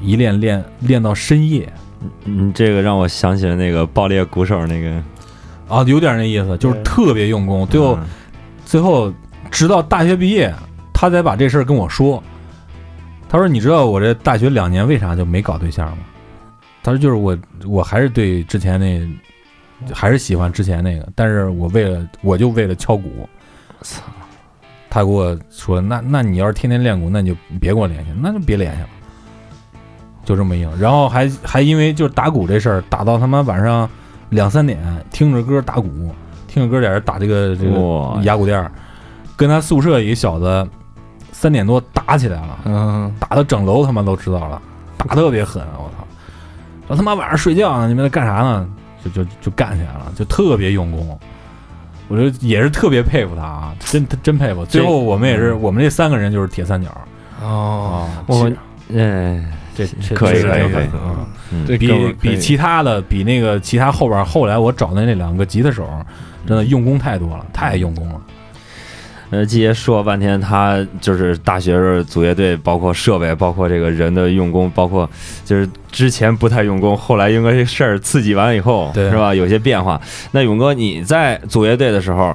一练练练到深夜嗯，这个让我想起了那个爆裂鼓手那个，啊，有点那意思，就是特别用功。最后嗯最后直到大学毕业，他才把这事儿跟我说。他说：“你知道我这大学两年为啥就没搞对象吗？”他说：“就是我我还是对之前那还是喜欢之前那个，但是我为了我就为了敲鼓。”操！他给我说：“那那你要是天天练鼓，那你就别跟我联系，那就别联系了。”就这么硬，然后还还因为就是打鼓这事儿，打到他妈晚上两三点，听着歌打鼓，听着歌在这打这个这个哇哑鼓垫儿，跟他宿舍一个小子三点多打起来了，嗯，打的整楼他妈都知道了，打特别狠，我操！然后他妈晚上睡觉呢，你们在干啥呢？就就就干起来了，就特别用功。我觉得也是特别佩服他啊，真真佩服。最后我们也是，我们这三个人就是铁三角哦，啊。我其哎，这这可以可以可以啊嗯比比其他的比那个其他后边后来我找的那两个吉他手，真的用功太多了，太用功了。呃，季爷说了半天，他就是大学时候组乐队，包括设备，包括这个人的用功，包括就是之前不太用功，后来因为这事儿刺激完了以后，对是吧？有些变化。那勇哥，你在组乐队的时候，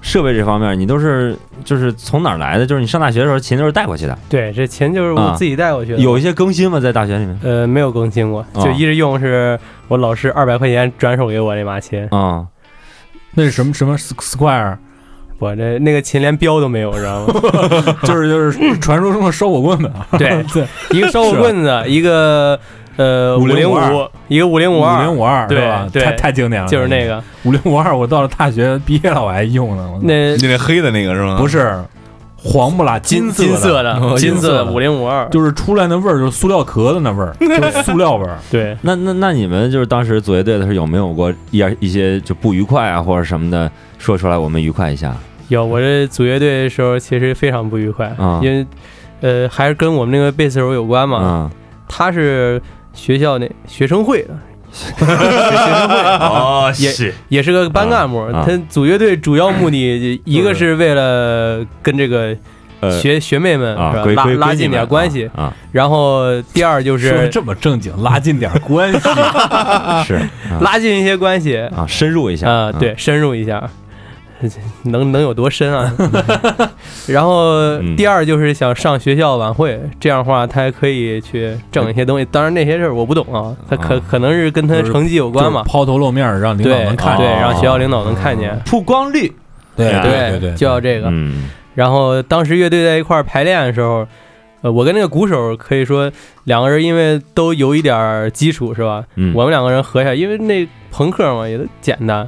设备这方面，你都是就是从哪儿来的？就是你上大学的时候琴都是带过去的，对，这琴就是我啊自己带过去的。有一些更新吗？在大学里面？呃没有更新过，啊就一直用是我老师二百块钱转手给我那把琴，啊、那是什么什么 Square，我这那个琴连标都没有，知道吗？就是就是传说中的烧火棍子。对 对，一个烧火棍子，一个呃五零5052五，一个五零五二五二，零五二对是吧？对太太经典了，就是那个五零五二，我到了大学毕业了我还用呢。那你那黑的那个是吗？不是黄不拉金色金色的哦金色的金色的五零五二，就是出来那味儿就是塑料壳子那味儿，就是塑料味儿。对，那那那你们就是当时组乐队的时候，有没有过一一些就不愉快啊，或者什么的，说出来我们愉快一下？有我这组乐队的时候其实非常不愉快，啊。因为呃还是跟我们那个贝斯手有关嘛，嗯，他是学校那学生会的，哦，也是。也是个班干部。啊啊。他组乐队主要目的，一个是为了跟这个呃。学学妹们啊，是吧拉拉近点关系，啊，然后第二就是这么正经，拉近点关系。啊 是啊。拉近一些关系。啊，深入一下啊，对，深入一下。能能有多深啊？然后嗯第二就是想上学校晚会，这样的话他还可以去挣一些东西。当然那些事儿我不懂啊，他可啊可能是跟他就是成绩有关嘛。抛头露面，让领导对能看见。对，哦让学校领导能看见。曝光率，对啊对对对，就要这个。嗯然后当时乐队在一块儿排练的时候，呃，我跟那个鼓手可以说两个人因为都有一点基础是吧？嗯，我们两个人合起来，因为那朋克嘛也都简单，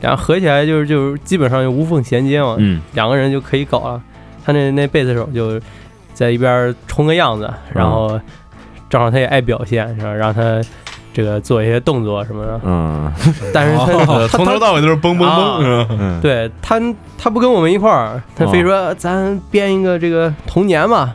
然后合起来就是就是基本上就无缝衔接嘛，嗯。两个人就可以搞了。他那那贝斯手就在一边冲个样子，然后正好他也爱表现，是吧？让他这个做一些动作什么的，嗯。但是他呃从头到尾都是嘣嘣啊嘣，是吧？嗯，对他，他不跟我们一块儿，他非哦。说咱编一个这个童年吧，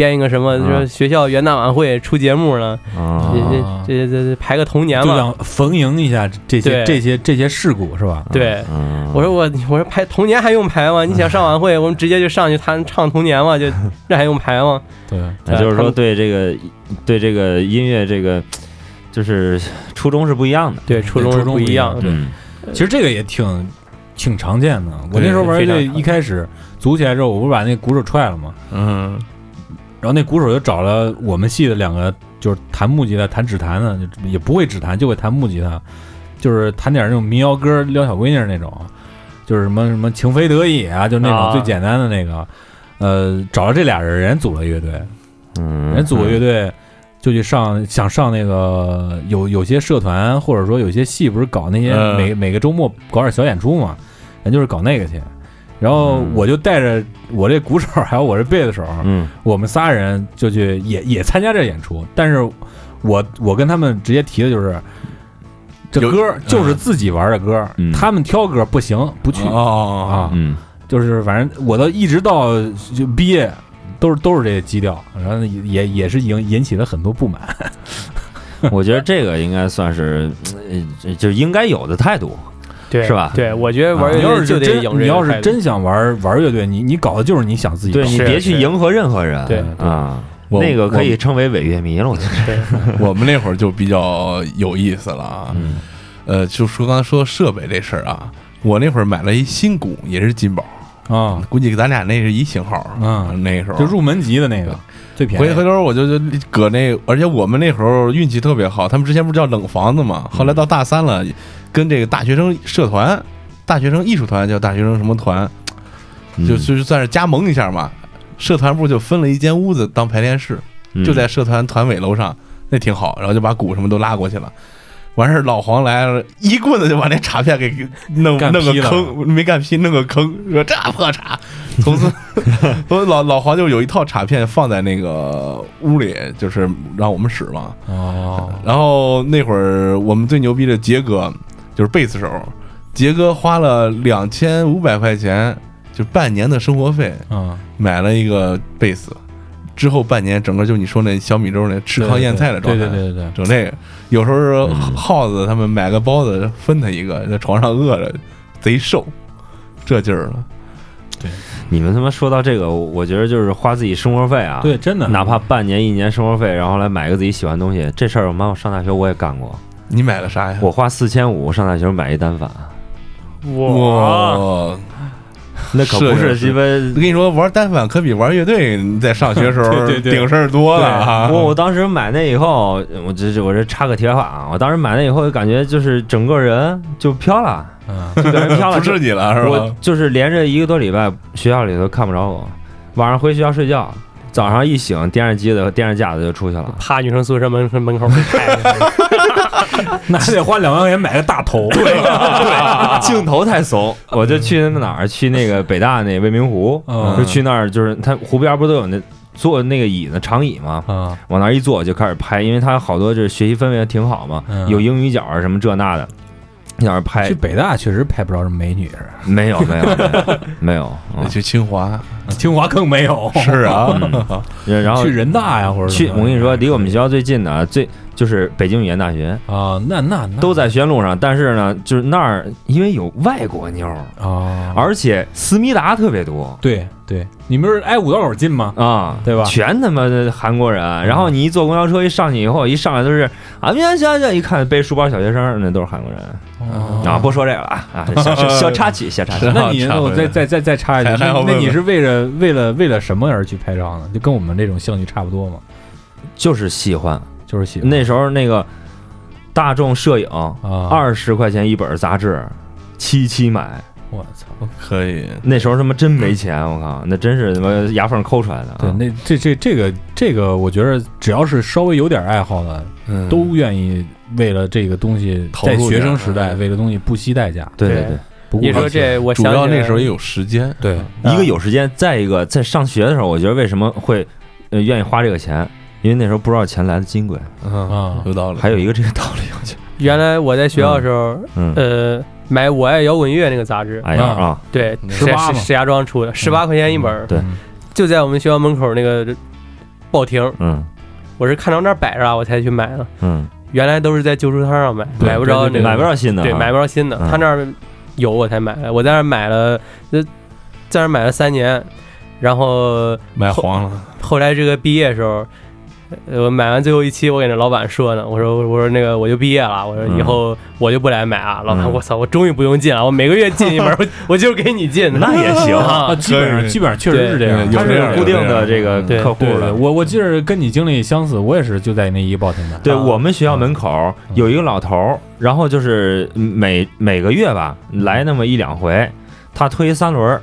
编一个什么，啊说学校元旦晚会出节目呢，啊这这这这排个童年嘛就嘛。想逢迎一下这些这些这些事故是吧？对，嗯我说我我说排童年还用排吗？你想上晚会，我们直接就上去弹唱童年嘛，就 这还用排吗？对，那就是说对这个对这个音乐这个就是初衷是不一样的，对，初衷是不一样样。嗯其实这个也挺挺常见的。我那时候玩乐队一开始组起来之后，我不是把那鼓手踹了吗？嗯，然后那鼓手就找了我们系的两个，就是弹木吉他、弹指弹的，也不会指弹，就会弹木吉他，就是弹点那种民谣歌撩小闺女儿那种，就是什么什么情非得已啊，就那种啊最简单的那个。呃，找了这俩人，人组了乐队，嗯，人组了乐队就去上，想上那个有有些社团或者说有些戏不是搞那些嗯每每个周末搞点小演出嘛，人就是搞那个去。然后嗯。我就带着我这鼓手还有我这贝斯手，嗯。我们仨人就去也也参加这演出，但是我我跟他们直接提的就是，这歌就是自己玩的歌，嗯。他们挑歌不行不去、哦啊，嗯。就是反正我都一直到就毕业都是都是这个基调，然后也也也是引引起了很多不满。我觉得这个应该算是呃就应该有的态度，对，是吧对，我觉得玩乐队就是得你要是真想玩玩乐队，你你搞的就是你想自己对你别去迎合任何人，对啊，我那个可以称为伪乐迷了，我觉得，我们那会儿就比较有意思了啊。嗯呃，就说刚才说设备这事儿啊，我那会儿买了一新鼓，也是金宝，啊，估计咱俩那是一型号。啊那时候就入门级的那个最便宜回回。头我就就搁那，而且我们那会儿运气特别好，他们之前不是叫冷房子嘛，后来到大三了，跟这个大学生社团、大学生艺术团叫大学生什么团，嗯就就是算是加盟一下嘛。社团部就分了一间屋子当排练室，嗯就在社团团委楼上，那挺好。然后就把鼓什么都拉过去了。完事儿，老黄来了，一棍子就把那镲片给弄干弄个坑，没干劈，弄个坑，说这破镲。从此，从老老黄就有一套镲片放在那个屋里，就是让我们使嘛。哦，然后那会儿我们最牛逼的杰哥就是贝斯手，杰哥花了两千五百块钱，就半年的生活费嗯，买了一个贝斯，之后半年整个就你说那小米粥那吃糠咽菜的状态，对对对对对，整那个。有时候嗯耗子他们买个包子分他一个，在床上饿着，贼瘦，这劲儿了。对你们他妈说到这个，我我觉得就是花自己生活费啊，对，真的，哪怕半年一年生活费，然后来买个自己喜欢的东西，这事儿我妈我上大学我也干过，你买了啥呀？我花四千五上大学买一单反，哇，哇！那可不是鸡巴。我跟你说，玩单反可比玩乐队在上学时候 对对对顶事儿多了啊！我我当时买那以后，我这这我这插个题外话啊，我当时买那以后就感觉就是整个人就飘了，嗯，就感觉飘了，不是你了是吧我吧？就是连着一个多礼拜学校里头看不着我，晚上回学校睡觉，早上一醒，电视机的电视架子就出去了。趴女生宿舍门门口被拍了，那还得花两万块钱买个大头，对对，镜头太怂，我就去那哪儿，去那个北大那未名湖，嗯。就去那儿，就是它湖边不都有那坐那个椅子长椅吗？啊，往那儿一坐就开始拍，因为它好多就是学习氛围挺好嘛，嗯。有英语角啊什么这那的，在那儿拍去，北大确实拍不着什么美女是吧？没有没有没有没有，嗯 去清华，清华更没有，是啊，然后去人大呀，或者去，我跟你说，离我们学校最近的啊最就是北京语言大学，啊，那那那都在学院路上。但是呢，就是那儿因为有外国妞儿，啊，而且思密达特别多对对，你们是挨五道口近吗？啊，对吧全他妈的韩国人。然后你一坐公交车一上去以后，一上来都是啊，行行行，一看背书包小学生，那都是韩国人哦啊。不说这个了啊啊，小小 小插曲，小插曲。那你那我再再再再插一句，那你是为了为了为了什么而去拍照呢？就跟我们这种兴趣差不多嘛，就是喜欢就是喜欢。那时候那个大众摄影啊，二十块钱一本杂志，七七买。我操，可以，那时候他妈真没钱，我靠，那真是他妈牙缝抠出来的啊。对，那这这这个这个，我觉得只要是稍微有点爱好的，嗯。都愿意为了这个东西，在投入学生时代哎为了东西不惜代价。对对你说这，我主要那时候也有时间，对。一个有时间，再一个在上学的时候，我觉得为什么会呃愿意花这个钱，因为那时候不知道钱来的金贵，嗯，啊，有道理。还有一个这个道理，我觉得，原来我在学校的时候，嗯，呃，买《我爱摇滚乐》那个杂志，哎呀啊，对，十八石石石家庄出的，十八块钱一本儿，对嗯。就在我们学校门口那个报亭，嗯。我是看到那儿摆着啊，我才去买的。嗯，原来都是在旧书摊上买，买不着买不着新的啊，对，买不着新的。嗯。他那儿有我才买的，我在那儿买了，呃，在那儿买了三年，然后买黄了，后来这个毕业的时候，呃，我买完最后一期，我给那老板说呢，我说我说那个我就毕业了，我说以后我就不来买啊。老板，嗯我操，我终于不用进了，我每个月进一门，我 我就给你进的，那也行啊，啊。基本上基本上确实是这样，对他是有这样固定的这个客户对对，了。我我记得跟你经历相似，我也是就在那一个报亭买。对啊我们学校门口有一个老头，然后就是每每个月吧来那么一两回，他推三轮儿，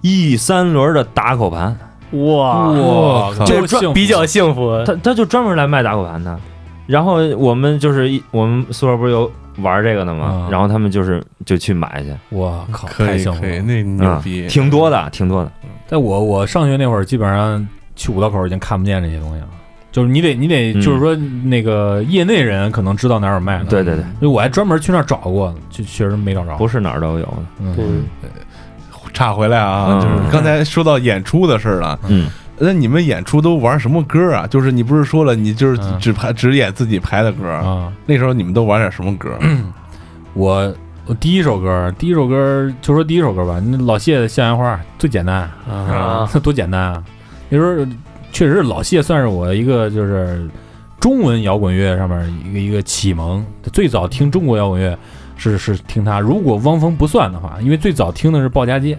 一三轮的打口盘，哇，我靠就专比较幸福。他他就专门来卖打狗盘的。然后我们就是一我们宿舍不是有玩这个的吗？嗯然后他们就是就去买去，我靠，可以太幸福可以，了。那牛逼，嗯挺多的，挺多的。在我我上学那会儿，基本上去五道口已经看不见这些东西了。就是你得你得，嗯就是说那个业内人可能知道哪儿有卖的。对对对，因为我还专门去那儿找过，就确实没找着。不是哪儿都有的。嗯，嗯，岔回来啊，嗯就是刚才说到演出的事儿了。嗯，那你们演出都玩什么歌啊？就是你不是说了，你就是嗯只排只演自己排的歌，啊，那时候你们都玩点什么歌？我我第一首歌，第一首歌就说第一首歌吧，那老谢的《向阳花》最简单啊，多简单啊！那时候确实老谢算是我一个就是中文摇滚乐上面一个一个启蒙。最早听中国摇滚乐是是听他，如果汪峰不算的话，因为最早听的是鲍家街，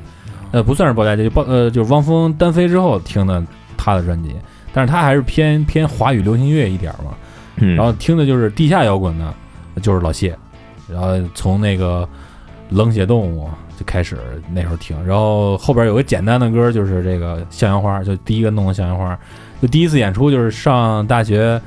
呃，不算是鲍家街，就鲍呃就是汪峰单飞之后听的他的专辑，但是他还是偏偏华语流行乐一点嘛。嗯。然后听的就是地下摇滚的，就是老谢，然后从那个冷血动物就开始那时候听，然后后边有个简单的歌，就是这个向阳花，就第一个弄的向阳花，就第一次演出就是上大学，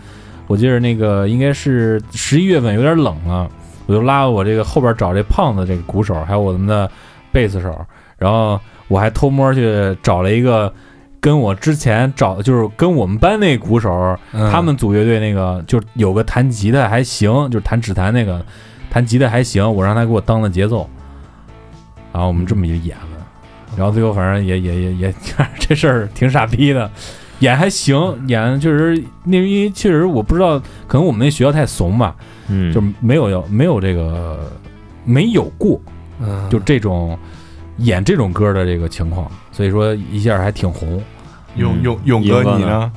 我记得那个应该是十一月份有点冷了，我就拉我这个后边找这胖子这个鼓手，还有我们的贝斯手，然后我还偷摸去找了一个。跟我之前找就是跟我们班那鼓手，他们组乐队那个就有个弹吉他还行，就是弹指弹那个弹吉他还行，我让他给我当了节奏，然后我们这么一演了，然后最后反正也也也也 这事儿挺傻逼的，演还行，演确实那因为确实我不知道，可能我们那学校太怂吧，嗯，就没有要没有这个没有过嗯。就这种演这种歌的这个情况，所以说一下还挺红。勇嗯。勇勇哥你呢？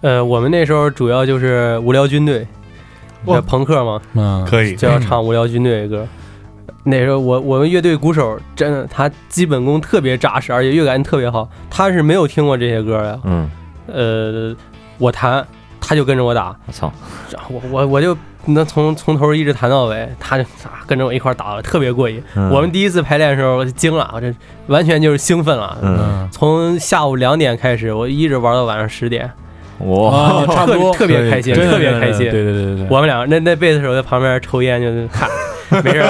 呃，我们那时候主要就是无聊军队，朋克嘛，嗯，可以，就要唱无聊军队的歌。那时候我我们乐队鼓手真的他基本功特别扎实，而且乐感特别好。他是没有听过这些歌的。嗯，呃，我弹他就跟着我打，我操，我我我就能从从头一直弹到尾，他就啊跟着我一块儿打，特别过瘾。嗯我们第一次排练的时候我就惊了，我这完全就是兴奋了。嗯，嗯，从下午两点开始，我一直玩到晚上十点，哇，特别，特别开心，特别开心。对对对对对，我们俩那那贝斯手在旁边抽烟，就是看，没事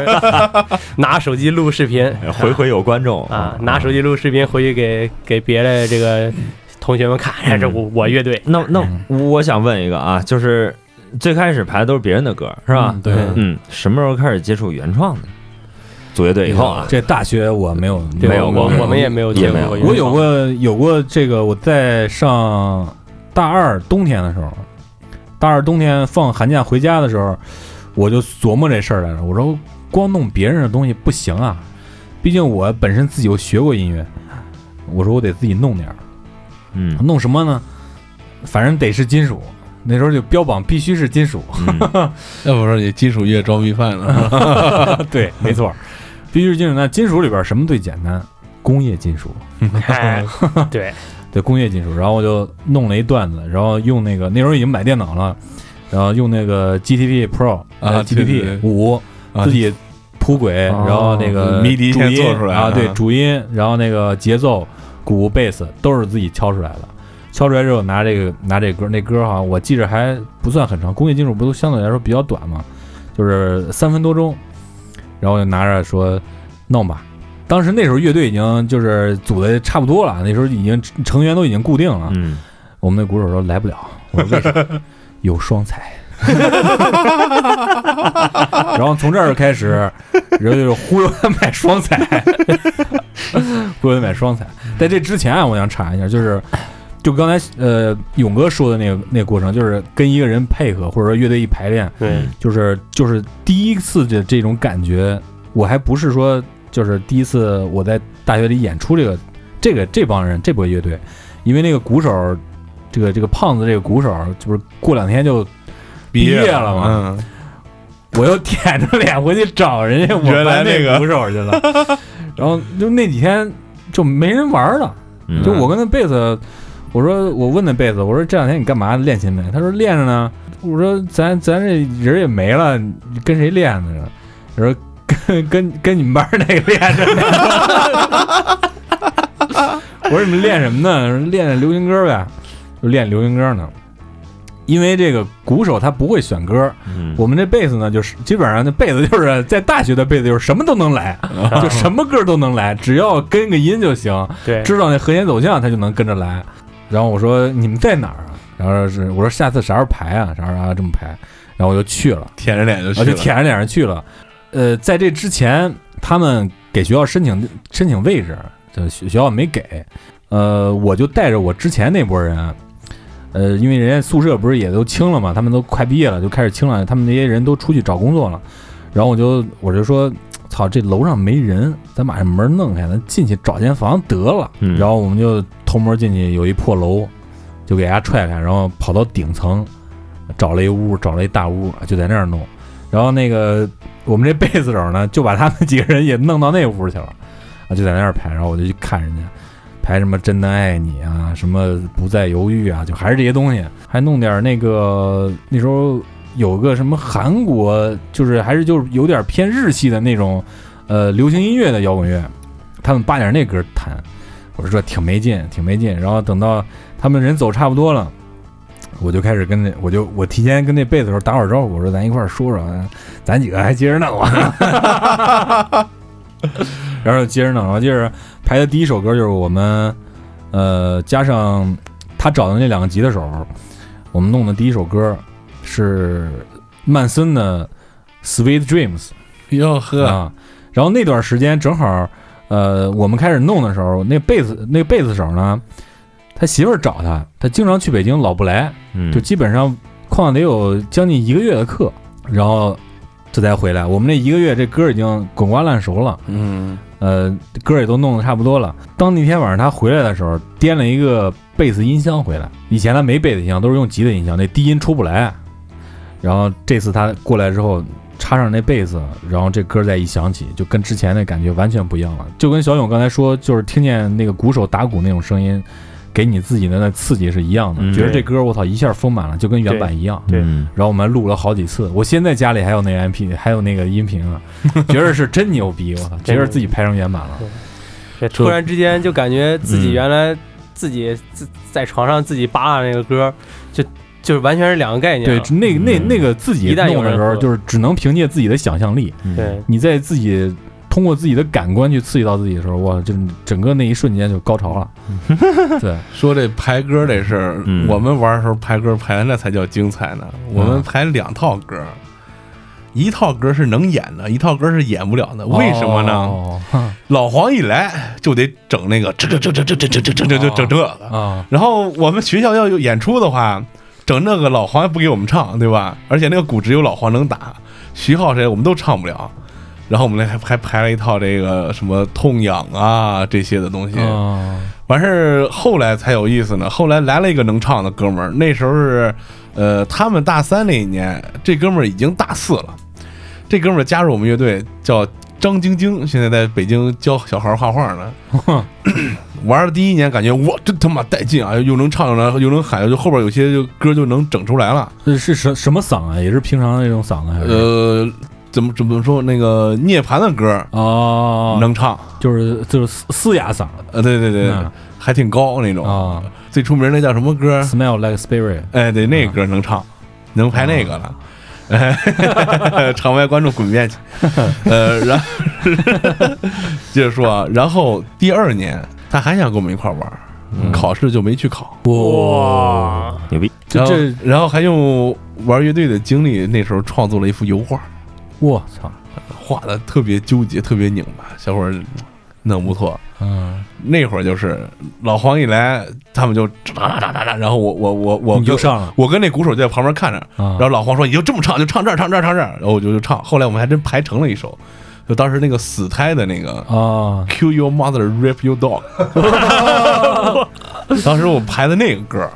拿手机录视频，回回有观众啊，拿手。机录视频回去给给别的这个同学们看，哎，这我我乐队。那那嗯。我想问一个啊，就是最开始排的都是别人的歌，是吧？嗯？对，嗯，什么时候开始接触原创的？组乐队以后啊，这大学我没有没有过。我们也没有也没有。我有过有过这个，我在上大二冬天的时候，大二冬天放寒假回家的时候，我就琢磨这事儿来着。我说光弄别人的东西不行啊，毕竟我本身自己又学过音乐，我说我得自己弄点儿，嗯弄什么呢？反正得是金属，那时候就标榜必须是金属。嗯 要不说你金属乐装逼犯了，对，没错，必须是金属。那金属里边什么最简单？工业金属。哎 对，对工业金属，然后我就弄了一段子，然后用那个那时候已经买电脑了，然后用那个 GTP Pro 啊 GTP 对五啊自己铺轨，哦然后那个迷笛主音先做出来啊，对啊主音，然后那个节奏、鼓、贝斯都是自己敲出来的。敲出来之后拿这个拿这歌，那歌好像我记着还不算很长，工业金属不都相对来说比较短嘛，就是三分多钟，然后我就拿着说弄吧。当时那时候乐队已经就是组的差不多了，那时候已经成员都已经固定了。嗯，我们那鼓手说来不了，我说为啥？有双彩。然后从这儿开始，然后就是忽悠他买双彩，忽悠他买双彩。在这之前啊，我想查一下，就是就刚才呃勇哥说的那个那个过程，就是跟一个人配合，或者说乐队一排练，对，就是就是第一次的这种感觉，我还不是说就是第一次我在大学里演出这个这个这帮人这波乐队，因为那个鼓手，这个这个胖子这个鼓手，就是过两天就毕业业了嘛，嗯，我又舔着脸回去找人家我原来班那个鼓手去了，然后就那几天就没人玩了，嗯就我跟那贝斯，我说我问那贝斯，我说这两天你干嘛练琴没？他说练着呢。我说咱咱这人也没了，你跟谁练呢？他说跟跟跟你们班那个练着呢。我说你们练什么呢？练练流行歌呗，就练流行歌呢。因为这个鼓手他不会选歌，嗯我们这贝斯呢，就是基本上那贝斯就是在大学的贝斯就是什么都能来，就什么歌都能来，只要跟个音就行。对，知道那和弦走向，他就能跟着来。然后我说你们在哪儿啊？然后是我说下次啥时候排啊？啥时候啊这么排？然后我就去了，舔着脸就去了，啊就舔着脸上去了。呃，在这之前，他们给学校申请申请位置，这学学校没给。呃，我就带着我之前那波人，呃，因为人家宿舍不是也都清了嘛，他们都快毕业了，就开始清了，他们那些人都出去找工作了。然后我就我就说，操，这楼上没人，咱把这门弄开，咱进去找间房得了。嗯然后我们就偷摸进去，有一破楼，就给人家踹开，然后跑到顶层，找了一屋，找了一大屋，就在那儿弄。然后那个我们这 贝斯手呢，就把他们几个人也弄到那屋去了，啊，就在那儿排。然后我就去看人家拍什么真的爱你啊，什么不再犹豫啊，就还是这些东西，还弄点那个那时候有个什么韩国，就是还是就是有点偏日系的那种呃流行音乐的摇滚乐，他们扒点那歌弹。我说这挺没劲，挺没劲。然后等到他们人走差不多了，我就开始跟那，我就我提前跟那贝斯手打会儿招呼，我说咱一块儿说说，咱几个还接着弄啊。然后接着弄，然后接着排的第一首歌就是我们，呃，加上他找的那两个吉他手，我们弄的第一首歌是曼森的《Sweet Dreams》。哟呵，啊。然后那段时间正好，呃，我们开始弄的时候，那贝斯那贝斯手呢，他媳妇儿找他，他经常去北京，老不来，嗯就基本上旷得有将近一个月的课，然后这才回来。我们那一个月，这歌已经滚瓜烂熟了，嗯，呃，歌也都弄得差不多了。当那天晚上他回来的时候，掂了一个贝斯音箱回来。以前他没贝斯音箱，都是用吉他音箱，那低音出不来。然后这次他过来之后，插上那贝斯，然后这歌再一响起，就跟之前那感觉完全不一样了。就跟小勇刚才说，就是听见那个鼓手打鼓那种声音，给你自己的那刺激是一样的。嗯。觉得这歌我操一下丰满了，就跟原版一样。对。嗯。然后我们录了好几次，我现在家里还有那个 MP，还有那个音频啊，觉得是真牛逼，我操，觉得自己拍成原版了。对。突然之间就感觉自己原来自己自在床上自己扒拉那个歌，就就是完全是两个概念对了。，那那嗯。那个自己一旦有弄的时候，就是只能凭借自己的想象力，嗯对，你在自己通过自己的感官去刺激到自己的时候，哇，就整个那一瞬间就高潮了。对，说这排歌这事儿，嗯我们玩的时候排歌排的那才叫精彩呢。我们排两套歌，一套歌是能演的，一套歌是演不了的。为什么呢？哦 老黄一来就得整那个这这这这这这这这这这这整这个。啊，然后我们学校要有演出的话，整那个老黄也不给我们唱，对吧？而且那个鼓只有老黄能打，徐浩谁我们都唱不了。然后我们还还排了一套这个什么痛痒啊这些的东西。啊完事儿后来才有意思呢。后来来了一个能唱的哥们儿，那时候是，呃，他们大三那一年，这哥们儿已经大四了。这哥们儿加入我们乐队叫张晶晶，现在在北京教小孩儿画画呢。玩的第一年感觉哇，真他妈带劲啊！又能唱又能又能喊，就后边有些就歌就能整出来了。这是什什么嗓啊？也是平常那种嗓子还是？呃，怎么怎么说？那个涅槃的歌啊，能唱，就是就是嘶嘶哑嗓呃，对对对，嗯还挺高那种。啊最出名那叫什么歌？，Smell like spirit。哎，对，那歌能唱，能拍那个了。哎，场外观众滚边去。呃，然后接着说啊，然后第二年他还想跟我们一块儿玩儿，考试就没去考。哇，牛逼！然后这这然后还用玩乐队的经历，那时候创作了一幅油画，我操，画的特别纠结，特别拧巴，小伙儿弄不错。嗯，那会儿就是老黄一来，他们就哒哒哒哒哒，然后我我我我你就上了我跟那鼓手就在旁边看着，啊然后老黄说：“你就这么唱，就唱这儿，唱这儿，唱这儿。”然后我就就唱。后来我们还真排成了一首，就当时那个死胎的那个啊。“Kill Your Mother, Rape Your Dog”，当时我排的那个歌，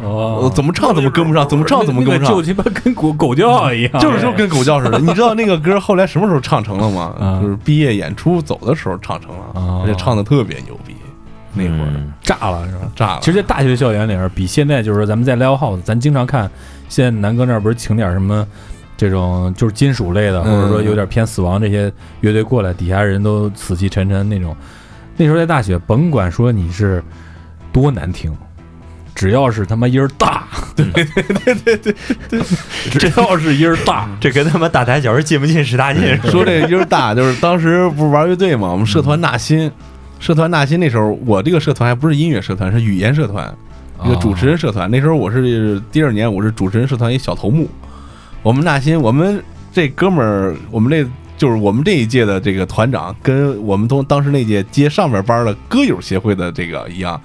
怎么唱怎么跟不上，怎么唱怎么跟不上。那个就，鸡巴跟狗狗叫一样，就是就跟狗叫似的。你知道那个歌后来什么时候唱成了吗？啊？就是毕业演出走的时候唱成了，哦。而且唱的特别牛逼，那会儿。嗯。炸了是吧？炸了。其实，在大学校园里边，比现在就是说咱们在 live house，咱经常看，现在南哥那儿不是请点什么这种就是金属类的，或嗯者说有点偏死亡这些乐队过来，底下人都死气沉沉那种。那时候在大学，甭管说你是多难听，只要是他妈音儿大，对对对对对对，只要是音儿大，这跟他妈打台球进不进十大进似的。说这个音儿大，就是当时不是玩乐队嘛，我们社团纳新，社团纳新那时候，我这个社团还不是音乐社团，是语言社团，一个主持人社团。那时候我是第二年，我是主持人社团一小头目。我们纳新，我们这哥们儿，我们这就是我们这一届的这个团长，跟我们从当时那届接上边班的歌友协会的这个一样。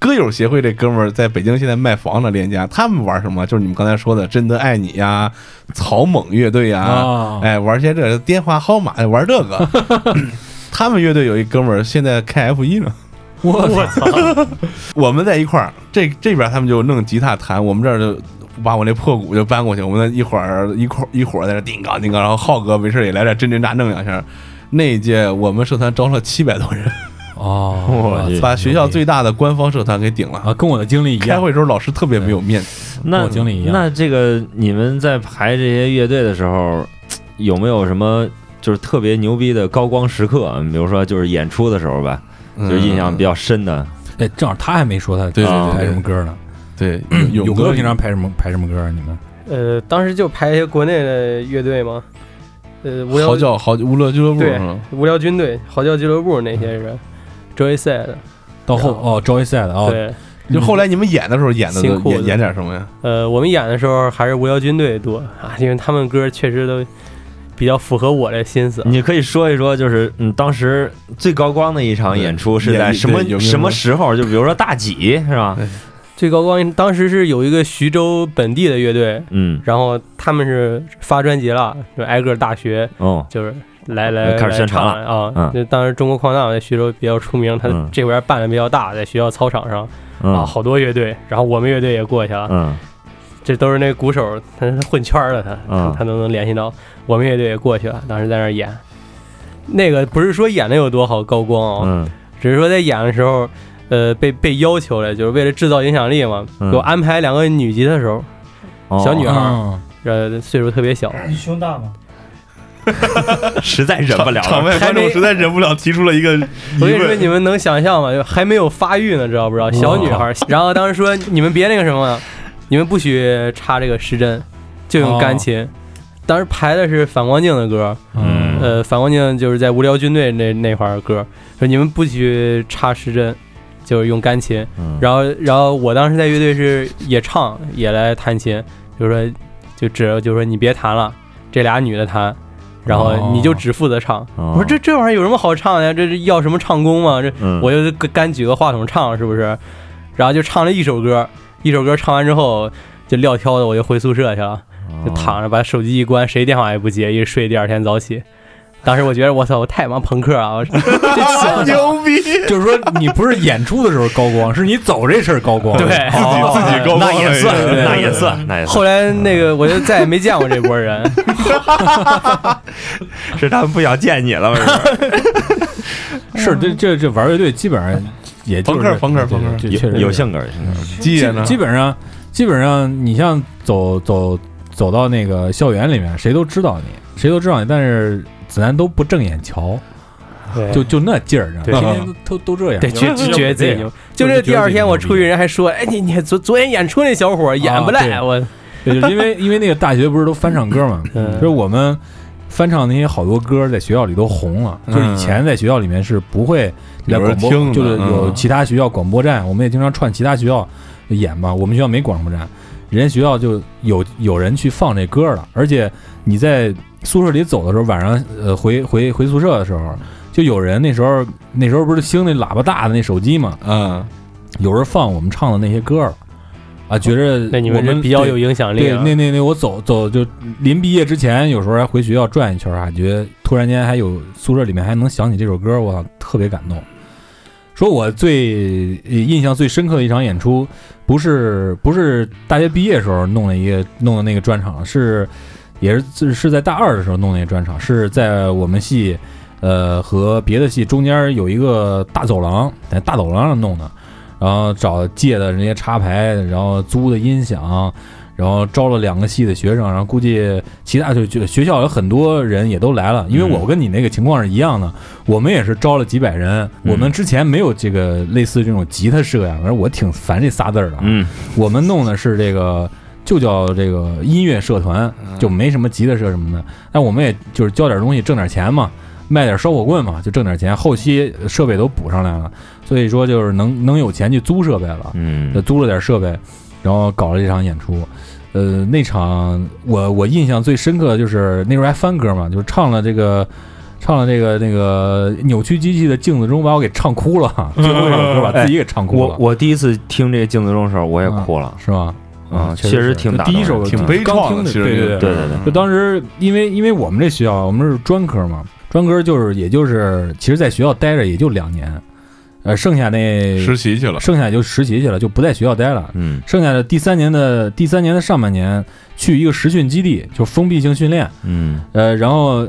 歌友协会这哥们儿在北京现在卖房的链家，他们玩什么？就是你们刚才说的“真的爱你”呀、草蜢乐队呀，啊哎，玩些这电话号码，玩这个。他们乐队有一哥们儿现在开 F 一呢，我我操，我们在一块儿，这这边他们就弄吉他弹，我们这儿就把我那破鼓就搬过去，我们那一会儿一块儿一伙儿在那叮当叮当，然后浩哥没事也来这儿真真扎弄两下。那一届我们社团招了七百多人，哦，把学校最大的官方社团给顶了。啊，跟我的经历一样，开会时候老师特别没有面子，那跟我经历一样那这个你们在排这些乐队的时候，有没有什么就是特别牛逼的高光时刻？比如说就是演出的时候吧，就是印象比较深的。哎，正好他还没说他对对对排什么歌呢？对勇勇哥平常排什么排什么歌啊？你们呃，当时就排一些国内的乐队吗，呃，无聊嚎叫嚎无聊俱乐部对？无聊军队、嚎叫俱乐部那些人，Joy Said，到后哦，Joy Said 哦，对，就后来你们演的时候演的新裤子都演演点什么呀？呃，我们演的时候还是无聊军队多 啊，因为他们歌确实都比较符合我的心思。你可以说一说，就是嗯，当时最高光的一场演出是在什么什么时候？就比如说大几是吧？最高光当时是有一个徐州本地的乐队，嗯，然后他们是发专辑了，就挨个大学哦，就是来来开始宣传了来唱啊嗯。就当时中国矿难在徐州比较出名，他嗯。这边办的比较大，在学校操场上啊，嗯好多乐队，然后我们乐队也过去了，嗯。这都是那鼓手，他混圈儿的，他嗯。他都能联系到，我们乐队也过去了，当时在那儿演。那个不是说演的有多好高光啊、嗯。只是说在演的时候，呃，被被要求了，就是为了制造影响力嘛，嗯给我安排两个女吉他手，哦小女孩嗯呃，岁数特别小，你胸大吗？实在忍不了场了。外观众实在忍不了，提出了一个疑 我跟你说，问。你们能想象吗？就还没有发育呢，知道不知道？小女孩儿，然后当时说你们别那个什么，你们不许插这个时针，就用钢琴。当时排的是反光镜的歌，嗯呃，反光镜就是在无聊军队那那块儿的歌，说你们不许插失真，就是用钢琴。嗯然后，然后我当时在乐队是也唱也来弹琴，就是说就指着就说你别弹了，这俩女的弹，然后你就只负责唱。哦我说这这玩意儿有什么好唱的呀？这是要什么唱功吗？这嗯我就干举个话筒唱，是不是？然后就唱了一首歌，一首歌唱完之后就撂挑子，我就回宿舍去了，就躺着把手机一关，谁电话也不接，一睡，第二天早起。当时我觉得我操，我太妈朋克啊！我这 想牛逼！就是说你不是演出的时候高光，是你走这事儿高光。对自己自己高光那也算，那也算，那也算，后来那个我就再也没见过这波人，是他们不想见你了，不 是？是这这这玩乐队基本上也就是朋克朋克朋克对确实有性格，有性格。基爷呢？基本上基本上你像走走走到那个校园里面，谁都知道你，谁都知道你，但是子弹都不正眼瞧，就就那劲儿，对天天都都都这样，对，觉就觉得自己牛。就这第二天我出去，人还说，哎，你你昨昨天演出那小伙演不赖，啊我。对，就是因为因为那个大学不是都翻唱歌嘛，嗯。就是我们翻唱那些好多歌在学校里都红了，嗯。就是以前在学校里面是不会在广播，就是有嗯其他学校广播站，我们也经常串其他学校演嘛。我们学校没广播站，人家学校就有有人去放这歌了，而且你在宿舍里走的时候，晚上呃回回回宿舍的时候，就有人那时候那时候不是兴那喇叭大的那手机嘛，嗯，有人放我们唱的那些歌了。啊，觉着那你们我们比较有影响力对，啊。那那那我走走就临毕业之前，有时候还回学校转一圈儿，还觉得突然间还有宿舍里面还能想起这首歌，我，特别感动。说我最印象最深刻的一场演出，不是不是大学毕业时候弄了一个弄的那个专场，是也是是在大二的时候弄那个专场，是在我们系呃和别的系中间有一个大走廊，在大走廊上弄的，然后找借的那些插排，然后租的音响，然后招了两个系的学生，然后估计其他就就学校有很多人也都来了，因为我跟你那个情况是一样的，我们也是招了几百人，嗯我们之前没有这个类似这种吉他社呀，反正我挺烦这仨字儿的，嗯，我们弄的是这个。就叫这个音乐社团，就没什么吉他社什么的。但我们也就是教点东西，挣点钱嘛，卖点烧火棍嘛，就挣点钱。后期设备都补上来了，所以说就是能能有钱去租设备了。嗯租了点设备，然后搞了一场演出。呃，那场我我印象最深刻的就是那时候还翻歌嘛，就是唱了这个唱了这个那个扭曲机器的镜子中，把我给唱哭了，最后一首歌把自己给唱哭了，我我第一次听这个镜子中的时候，我也哭了。是吧？嗯确确实挺第一首歌挺悲怆的对对对对就当时因为因为我们这学校我们是专科嘛，专科就是也就是其实在学校待着也就两年，呃，剩下那实习去了，剩下就实习去了，就不在学校待了。嗯剩下的第三年的第三年的上半年去一个实训基地，就封闭性训练，嗯呃，然后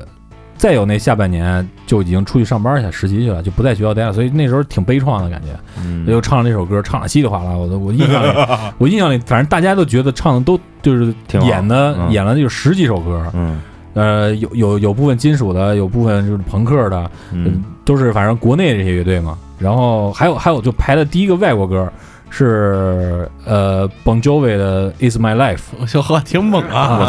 再有那下半年就已经出去上班去实习去了，就不在学校待了，所以那时候挺悲怆的感觉。嗯，又唱了这首歌，唱的稀里哗啦，我都我印象里，我印象里，反正大家都觉得唱的都就是挺演的嗯演了就十几首歌，嗯呃，有有有部分金属的，有部分就是朋克的，嗯都是反正国内这些乐队嘛。然后还有还有就排的第一个外国歌是呃 Bon Jovi 的《Is My Life 小何挺猛啊！》，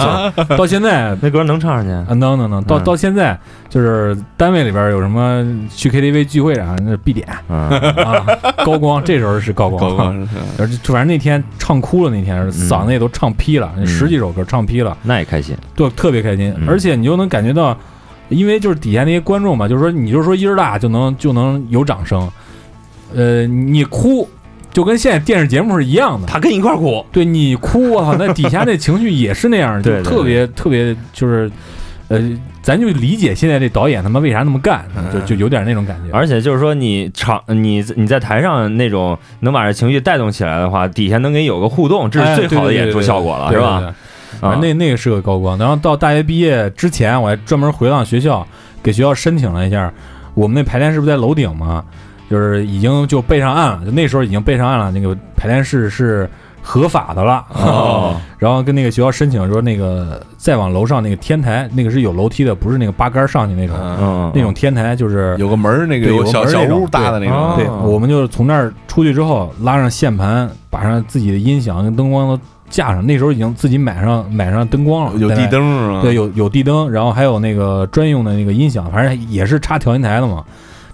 我操。到现在 那歌能唱上去？啊能能能到嗯。到现在就是单位里边有什么去 KTV 聚会啊，那是必点。嗯。啊，高光这时候是高光，高光是。而且反正那天唱哭了，那天嗓子也都唱劈了，嗯。十几首歌唱劈了，那也开心。对特别开心，嗯。而且你就能感觉到，因为就是底下那些观众嘛，就是说你就说音儿大就能就能有掌声，呃，你哭就跟现在电视节目是一样的，他跟你一块儿哭，对你哭，我操，那底下那情绪也是那样，就特别特别就是，呃，咱就理解现在这导演他妈为啥那么干，就就有点那种感觉。而且就是说你场你你在台上那种能把这情绪带动起来的话，底下能给你有个互动，这哎是最好的演出效果了，是吧？？那那个是个高光。然后到大学毕业之前，我还专门回趟学校，给学校申请了一下。我们那排练室不在楼顶吗？就是已经就备上岸了，就那时候已经备上岸了。那个排练室是合法的了。哦，然后跟那个学校申请说，那个再往楼上那个天台，那个是有楼梯的，不是那个八杆上去那种。嗯，嗯，那种天台就是有个门儿，那个有小小屋搭的那哦种，对，我们就是从那儿出去之后，拉上线盘，把上自己的音响跟灯光都架上。那时候已经自己买上买上灯光了，有地灯是吗？对，有有地灯，然后还有那个专用的那个音响，反正也是插调音台的嘛，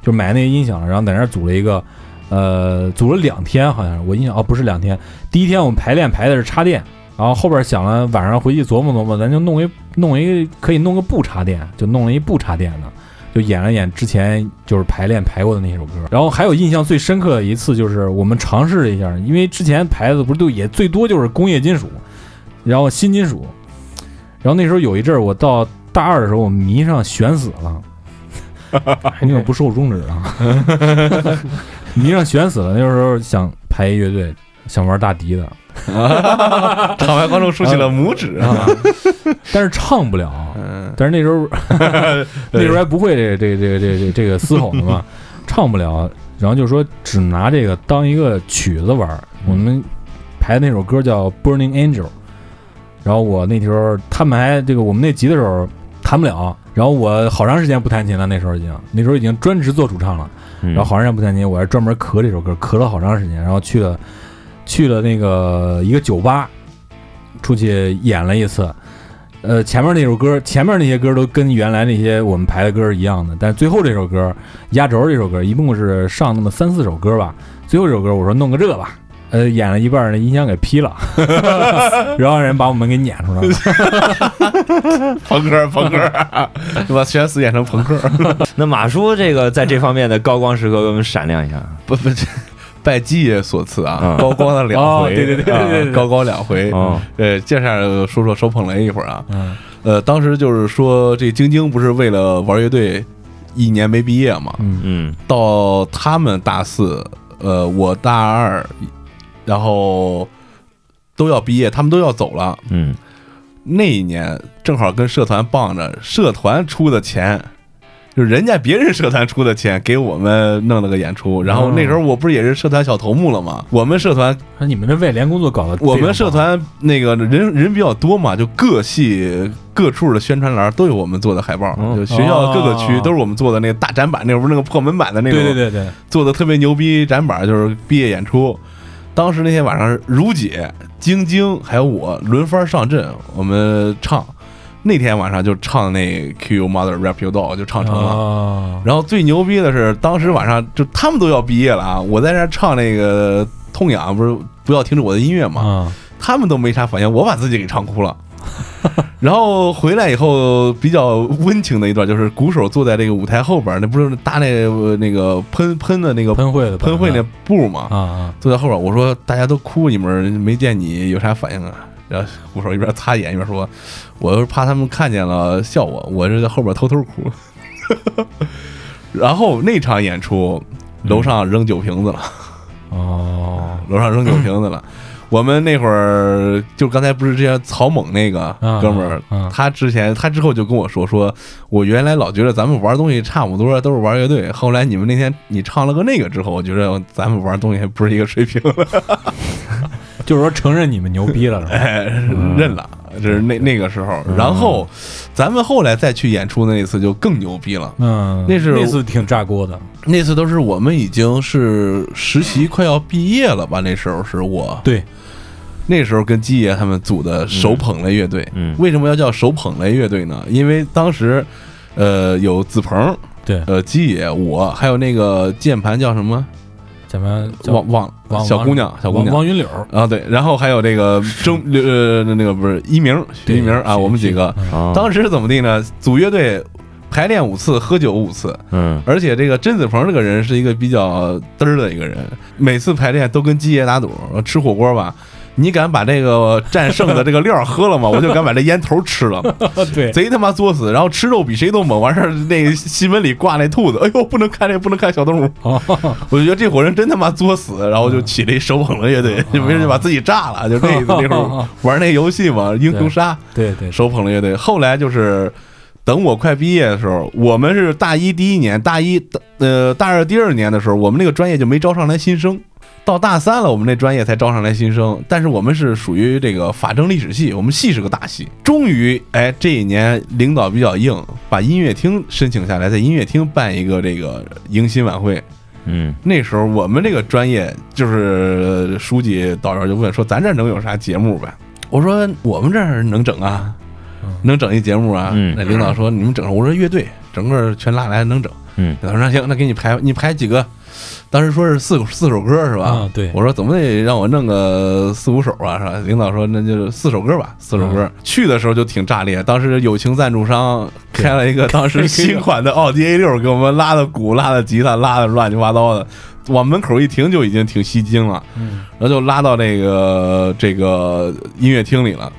就买那个音响，然后在那儿组了一个，呃，组了两天，好像是我印象哦，不是两天，第一天我们排练排的是插电啊，然后后边想了，晚上回去琢磨琢磨，咱就弄一弄一可以弄个不插电，就弄了一不插电的，就演了演之前就是排练排过的那首歌。然后还有印象最深刻的一次就是我们尝试了一下，因为之前牌子不是都也最多就是工业金属，然后新金属，然后那时候有一阵儿我到大二的时候，我迷上悬死了，那个不受终止啊，迷上悬死了。那时候想排一乐队，想玩大笛的。场外观众竖起了拇指啊！啊，但是唱不了。嗯，但是那时候 那时候还不会这个这个这个这个这个这个嘶吼呢嘛，唱不了。然后就说只拿这个当一个曲子玩儿。我们排的那首歌叫《Burning Angel》，然后我那时候他们还这个我们那集的时候弹不了，然后我好长时间不弹琴了，那时候已经那时候已经专职做主唱了。然然后好长时间不弹琴，我还专门咳这首歌，咳了好长时间，然后去了去了那个一个酒吧，出去演了一次。呃，前面那首歌，前面那些歌都跟原来那些我们排的歌是一样的，但是最后这首歌压轴这首歌一共是上那么三四首歌吧。最后这首歌我说弄个这吧，呃，演了一半，那音响给劈了，然后人把我们给撵出来了。朋 克朋克，就 把全死演成朋克。那马叔这个在这方面的高光时刻，给我们闪亮一下。不不，这拜基爷所赐啊嗯，高光了两回，哦对对对对高光两回。哦，呃，接下来说说手捧雷一会儿啊。嗯呃，当时就是说，这晶晶不是为了玩乐队，一年没毕业嘛，嗯嗯到他们大四，呃，我大二，然后都要毕业，他们都要走了。嗯那一年正好跟社团傍着，社团出的钱，就是人家别人社团出的钱给我们弄了个演出。然后那时候我不是也是社团小头目了吗？我们社团说你们这外联工作搞得我们社团那个人人比较多嘛，就各系各处的宣传栏都有我们做的海报，哦就学校各个区都是我们做的那个大展板，那不是那个破门板的那种，对对对对，做的特别牛逼展板，就是毕业演出。当时那天晚上，如姐、晶晶还有我轮番上阵，我们唱。那天晚上就唱那 Q You Mother Rap You Doll 就唱成了。啊然后最牛逼的是，当时晚上就他们都要毕业了啊，我在那唱那个痛痒，不是不要停止我的音乐嘛，啊他们都没啥反应，我把自己给唱哭了。然后回来以后比较温情的一段，就是鼓手坐在这个舞台后边，那不是搭那个那个喷喷的那个喷绘的喷绘那布嘛，啊啊坐在后边。我说大家都哭，你们没见你有啥反应啊？然后鼓手一边擦眼一边说：“我是怕他们看见了笑我，我是在后边偷偷哭。”然后那场演出，楼上扔酒瓶子了。哦 楼上扔酒瓶子了。我们那会儿就刚才不是之前曹猛那个啊哥们儿啊，他之前他之后就跟我说，说我原来老觉得咱们玩东西差不多，都是玩乐队。后来你们那天你唱了个那个之后，我觉得咱们玩东西还不是一个水平，就是说承认你们牛逼了？哎，认了。就是那那个时候，然后咱们后来再去演出那一次就更牛逼了。嗯，那是那次挺炸锅的，那次都是我们已经是实习快要毕业了吧？那时候是我对，那时候跟基爷他们组的手捧类乐队，嗯为什么要叫手捧类乐队呢？因为当时，呃，有子鹏，对，呃，基爷，我还有那个键盘叫什么？咱们叫忘忘王小姑娘，小姑娘王王云柳，啊，对，然后还有这个 周呃那个不是一鸣，徐一鸣啊，我们几个当时怎么地呢？组乐队排练五次，喝酒五次，嗯而且这个甄子鹏这个人是一个比较嘚儿的一个人，每次排练都跟鸡爷打赌，吃火锅吧。你敢把这个战胜的这个料喝了吗？我就敢把这烟头吃了，对，贼他妈作死。然后吃肉比谁都猛，完事儿那个新闻里挂那兔子，哎呦，不能看这不能看小动物。哦，我就觉得这伙人真他妈作死，然后就起了一手捧的乐队，就没事就把自己炸了。就那那会儿玩那游戏嘛，英雄杀对对，手捧的乐队。后来就是等我快毕业的时候，我们是大一第一年，大一呃大二第二年的时候，我们那个专业就没招上来新生。到大三了，我们那专业才招上来新生，但是我们是属于这个法政历史系，我们系是个大系。终于，哎，这一年领导比较硬，把音乐厅申请下来，在音乐厅办一个这个迎新晚会。嗯那时候我们这个专业就是呃书记导员就问说，咱这能有啥节目呗？我说我们这儿能整啊，能整一节目啊。嗯那领导说你们整，我说乐队整个全拉来能整。嗯领导说那行，那给你排，你排几个？当时说是四四首歌是吧？啊对我说怎么得让我弄个四五首啊，是吧？领导说那就四首歌吧，四首歌。去的时候就挺炸裂，当时友情赞助商开了一个 当时新款的奥迪 A 六，给我们拉的鼓、拉的吉他、拉的乱七八糟的，往门口一停就已经挺吸睛了。嗯，然后就拉到那个这个音乐厅里了。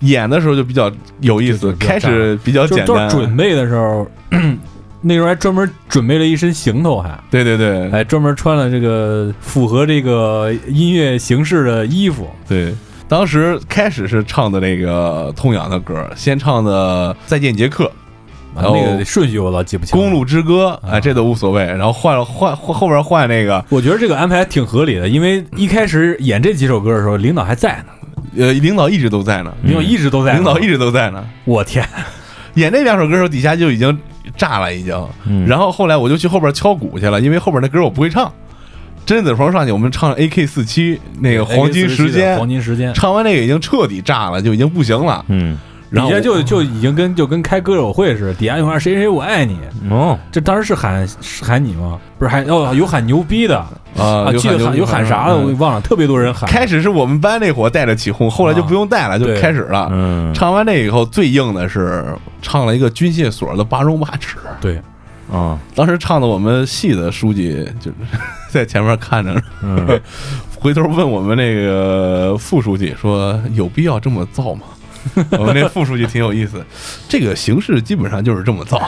演的时候就比较有意思，开始比较简单，都是准备的时候，那时候还专门准备了一身行头，还对对对，还专门穿了这个符合这个音乐形式的衣服。对，当时开始是唱的那个痛痒的歌，先唱的《再见杰克》，啊然后那个顺序我老记不《清。公路之歌》，啊哎，这都无所谓。然后换了换后后边换那个，我觉得这个安排还挺合理的，因为一开始演这几首歌的时候，领导还在呢，呃，领导一直都在呢，领导一直都在。领导一直都在呢。我天，演这两首歌的时候，底下就已经炸了，已经。嗯然后后来我就去后边敲鼓去了，因为后边那歌我不会唱。甄子鹏上去，我们唱 AK 四七那个黄金时间，黄金时间，唱完那个已经彻底炸了，就已经不行了。嗯然后底下就就已经跟就跟开歌友会似的，底下有喊谁谁我爱你，哦，这当时是喊是喊你吗？不是喊哦有喊牛逼的啊啊，记得喊有喊啥的，我给忘了，特别多人喊。开始是我们班那伙带着起哄，后来就不用带了，就开始了。嗯，唱完这以后，最硬的是唱了一个军械所的八荣八耻。对，哦，当时唱的我们系的书记就是 在前面看着，嗯，回头问我们那个副书记说：“有必要这么造吗？” 我们那副书记挺有意思，这个形式基本上就是这么造。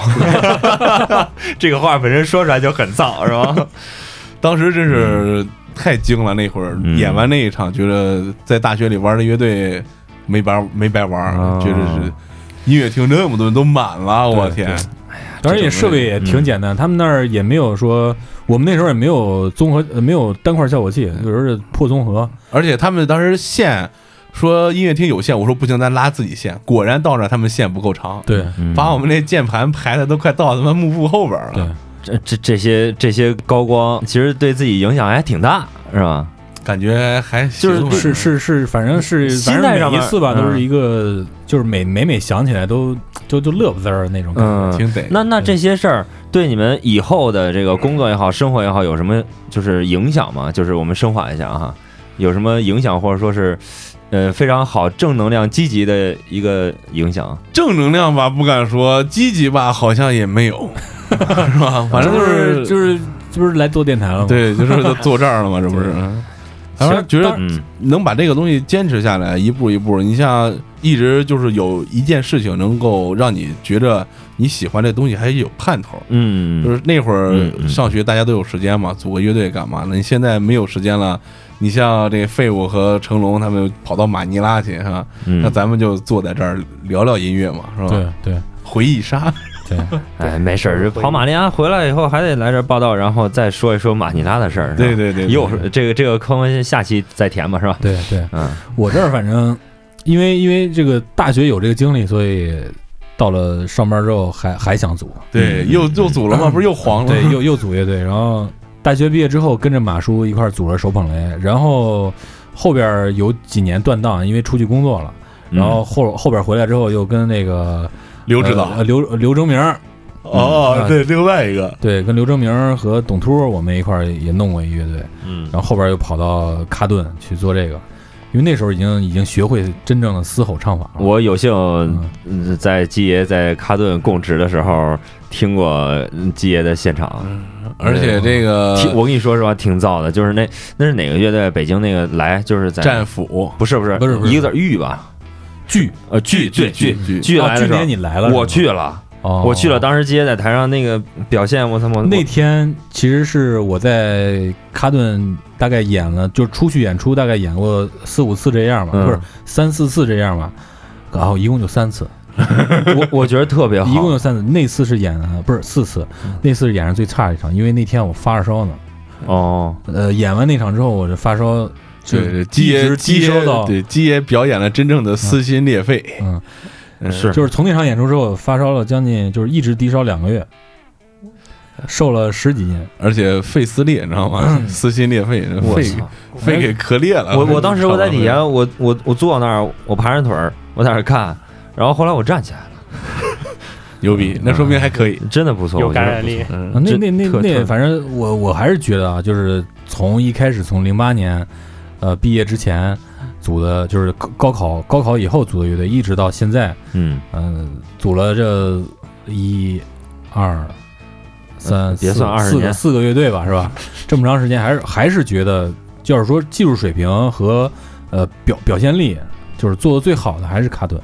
这个话本身说出来就很燥，是吧？当时真是太精了，那会儿嗯演完那一场，觉得在大学里玩的乐队没白没白玩，哦觉得是音乐厅那么多人都满了，我天！当然也设备也挺简单，他们那儿也没有说，我们那时候也没有综合，呃没有单块效果器，有时候是破综合。而且他们当时线说音乐厅有线，我说不行，咱拉自己线。果然到那儿他们线不够长，对把我们那键盘排的都快到他妈幕布后边了。对，这这这些这些高光，其实对自己影响还挺大，是吧？感觉还就是是是是，反正是心反正态上一次吧，嗯都是一个，就是每每每想起来都就就乐不滋儿那种感觉。嗯，挺得。那那这些事儿对你们以后的这个工作也好，生活也好，有什么就是影响吗？就是我们升华一下哈，有什么影响，或者说是呃非常好、正能量、积极的一个影响？正能量吧，不敢说；积极吧，好像也没有，是吧？反正就就是就是就是来做电台了嘛。对，就是都坐这儿了嘛，这不是？反正觉得嗯能把这个东西坚持下来，一步一步。你像一直就是有一件事情能够让你觉着你喜欢这东西还有盼头。嗯，就是那会儿上学，大家都有时间嘛，组个乐队干嘛呢？你现在没有时间了，你像这个废物和成龙他们跑到马尼拉去哈，嗯那咱们就坐在这儿聊聊音乐嘛，是吧？对对回忆杀，对，哎，没事儿，这跑马尼拉回来以后还得来这儿报道，然后再说一说马尼拉的事儿。对对对，对又是这个这个坑，下期再填吧，是吧？对对，嗯我这儿反正因为因为这个大学有这个经历，所以到了上班之后还还想组，对，嗯又又组了吗？不是又黄了？对，又又组乐队，然后大学毕业之后跟着马叔一块儿组了手捧雷，然后后边有几年断档，因为出去工作了，嗯然后后后边回来之后又跟那个刘指导。呃刘刘征明哦对，另外一个，对，跟刘征明儿和董秃我们一块儿也弄过一乐队，嗯。然后后边又跑到卡顿去做这个，因为那时候已经已经学会真正的嘶吼唱法了。我有幸在基爷在卡顿供职的时候听过嗯基爷的现场，而且这个我跟你说实话挺燥的，就是那那是哪个乐队？北京那个来就是在战斧不是不是不是一个字儿玉吧？剧呃剧对剧剧剧来的时候年你来了，我去，了，哦。我去了，当时基爷在台上那个表现，我操我那天其实是我在卡顿大概演了，就是出去演出大概演过四五次这样吧，嗯。不是三四次这样吧，然后一共就三次，我我觉得特别好，一共有三次，那次是演不是四次，那次是演上最差的一场，因为那天我发着烧呢，哦，呃，演完那场之后我就发烧就对基基爷低烧到，对基爷表演了真正的撕心裂肺，嗯，嗯是就是从那场演出之后发烧了将近，就是一直低烧两个月，瘦了十几斤。而且肺撕裂，你知道吗？撕心裂肺，肺！肺给磕裂了。我我当时我在底下，我我我坐那儿，我盘着腿儿，我在那儿看，然后后来我站起来了，牛逼，那说明还可以。真的不错，有感染力那那那那，反正我我还是觉得啊，就是从一开始从零八年，呃，毕业之前组的，就是高高考高考以后组的乐队，一直到现在，嗯，嗯、组了这一二三四别算20年四个四个乐队吧，是吧？这么长时间，还是还是觉得，就是说技术水平和呃表表现力，就是做的最好的还是卡顿。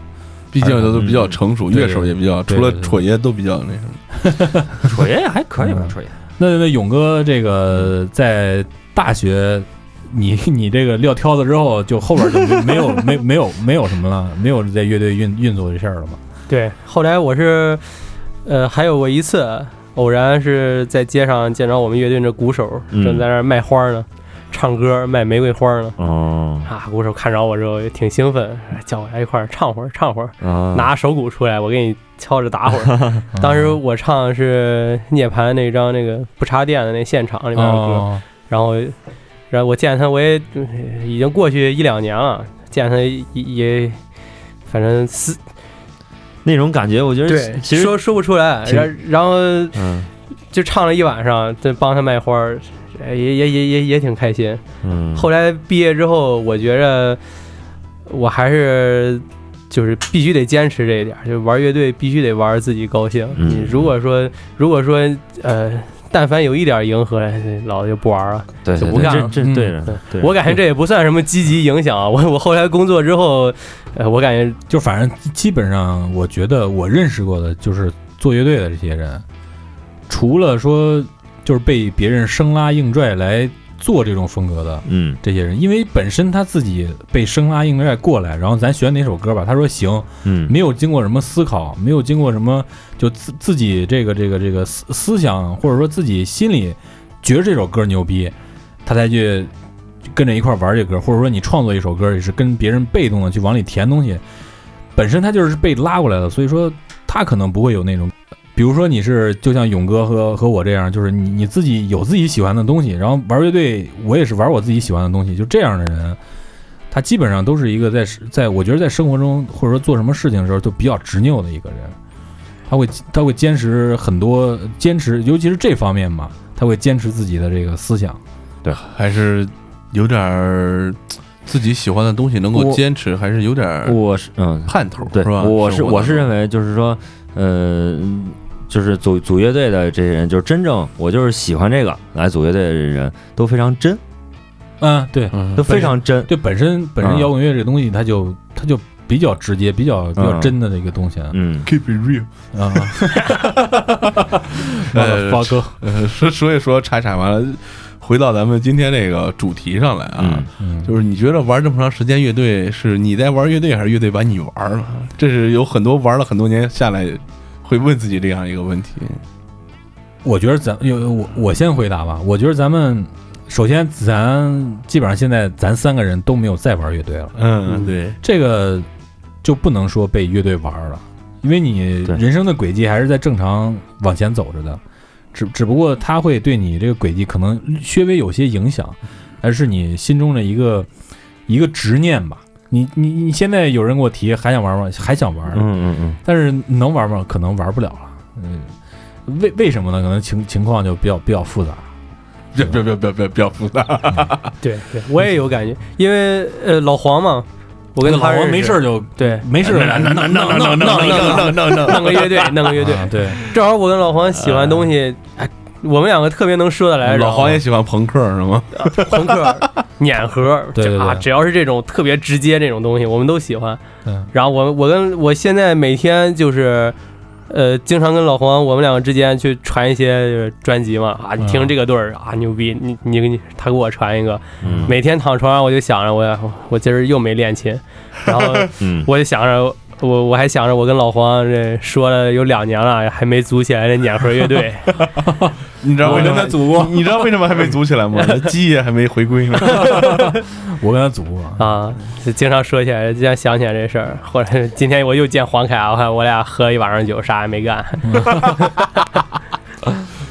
毕竟都都比较成熟，嗯乐手也比较，除了对对对戳爷都比较那什么。戳爷也还可以吧嗯，戳爷。那那勇哥这个在大学，你 你这个撂挑子之后，就后边就没没有没没有没有什么了，没有在乐队运运作这事儿了吗？对，后来我是，呃，还有过一次偶然是在街上见着我们乐队那鼓手嗯正在那儿卖花呢，唱歌卖玫瑰花呢。哦啊，鼓手看着我之后也挺兴奋，叫我来一块儿唱会儿，唱会儿，啊，拿手鼓出来，我给你敲着打会儿。当时我唱的是涅槃那张那个不插电的那现场里面的歌，哦，然后，然后我见他，我也呃已经过去一两年了，见他也也，反正是那种感觉，我觉得对其实说说不出来，然然后嗯就唱了一晚上，就帮他卖花也也也也也挺开心。嗯，后来毕业之后，我觉着我还是就是必须得坚持这一点，就玩乐队必须得玩自己高兴。嗯你如果说如果说呃，但凡有一点迎合，老子就不玩了。对对对，就不干了嗯这对的对对，我感觉这也不算什么积极影响啊。我我后来工作之后，呃，我感觉就反正基本上，我觉得我认识过的就是做乐队的这些人，除了说就是被别人生拉硬拽来做这种风格的嗯这些人，因为本身他自己被生拉硬拽过来，然后咱选哪首歌吧，他说行，嗯没有经过什么思考，没有经过什么就自自己这个这个这个思思想，或者说自己心里觉得这首歌牛逼，他才去跟着一块玩这歌，或者说你创作一首歌也是跟别人被动的去往里填东西，本身他就是被拉过来的，所以说他可能不会有那种。比如说你是就像勇哥和和我这样，就是你你自己有自己喜欢的东西，然后玩乐队，我也是玩我自己喜欢的东西，就这样的人，他基本上都是一个在在我觉得在生活中或者说做什么事情的时候都比较执拗的一个人，他会他会坚持很多坚持，尤其是这方面嘛，他会坚持自己的这个思想。对还是有点儿自己喜欢的东西能够坚持，还是有点儿我是嗯盼头，对，是吧？我是我是认为就是说，呃，就是组组乐队的这些人，就是真正我就是喜欢这个来组乐队的人都非常真，嗯，对嗯都非常真。对，本身本身嗯摇滚乐这个东西，它就它就比较直接，比较比较嗯真的那个东西啊。嗯 keep it real。啊，呃发哥，呃，说所以说岔岔完了，回到咱们今天这个主题上来啊，嗯嗯，就是你觉得玩这么长时间乐队，是你在玩乐队，还是乐队把你玩了？这是有很多玩了很多年下来会问自己这样一个问题。我觉得咱有我我先回答吧。我觉得咱们首先咱基本上现在咱三个人都没有再玩乐队了，嗯，对，这个就不能说被乐队玩了，因为你人生的轨迹还是在正常往前走着的，只只不过他会对你这个轨迹可能略微有些影响，而是你心中的一个一个执念吧。你你你现在有人给我提还想玩吗？还想玩，嗯嗯嗯但是能玩吗？可能玩不了了。嗯，为为什么呢？可能情情况就比较比较复杂。别别别别别别复杂。对对，我也有感觉，因为呃老黄嘛，我跟老王他认识没事就对没事儿弄弄弄弄弄弄弄弄弄弄个乐队，弄个乐队，啊对，正好我跟老黄喜欢东西，哎，我们两个特别能说得来。老黄也喜欢朋克是吗？朋克、碾核，对对对啊，只要是这种特别直接这种东西，我们都喜欢。嗯然后我我跟我现在每天就是，呃，经常跟老黄我们两个之间去传一些专辑嘛啊，你听这个队儿啊牛逼，你你你他给我传一个，嗯每天躺床上我就想着我我今儿又没练琴，然后嗯我就想着。我我还想着，我跟老黄这说了有两年了，还没组起来这碾核乐队。你知道为什么他组过你你知道为什么还没组起来吗？那基业还没回归呢。我跟他组过。啊，就经常说起来，经常想起来这事儿。或者今天我又见黄凯，我看我俩喝一晚上酒，啥也没干。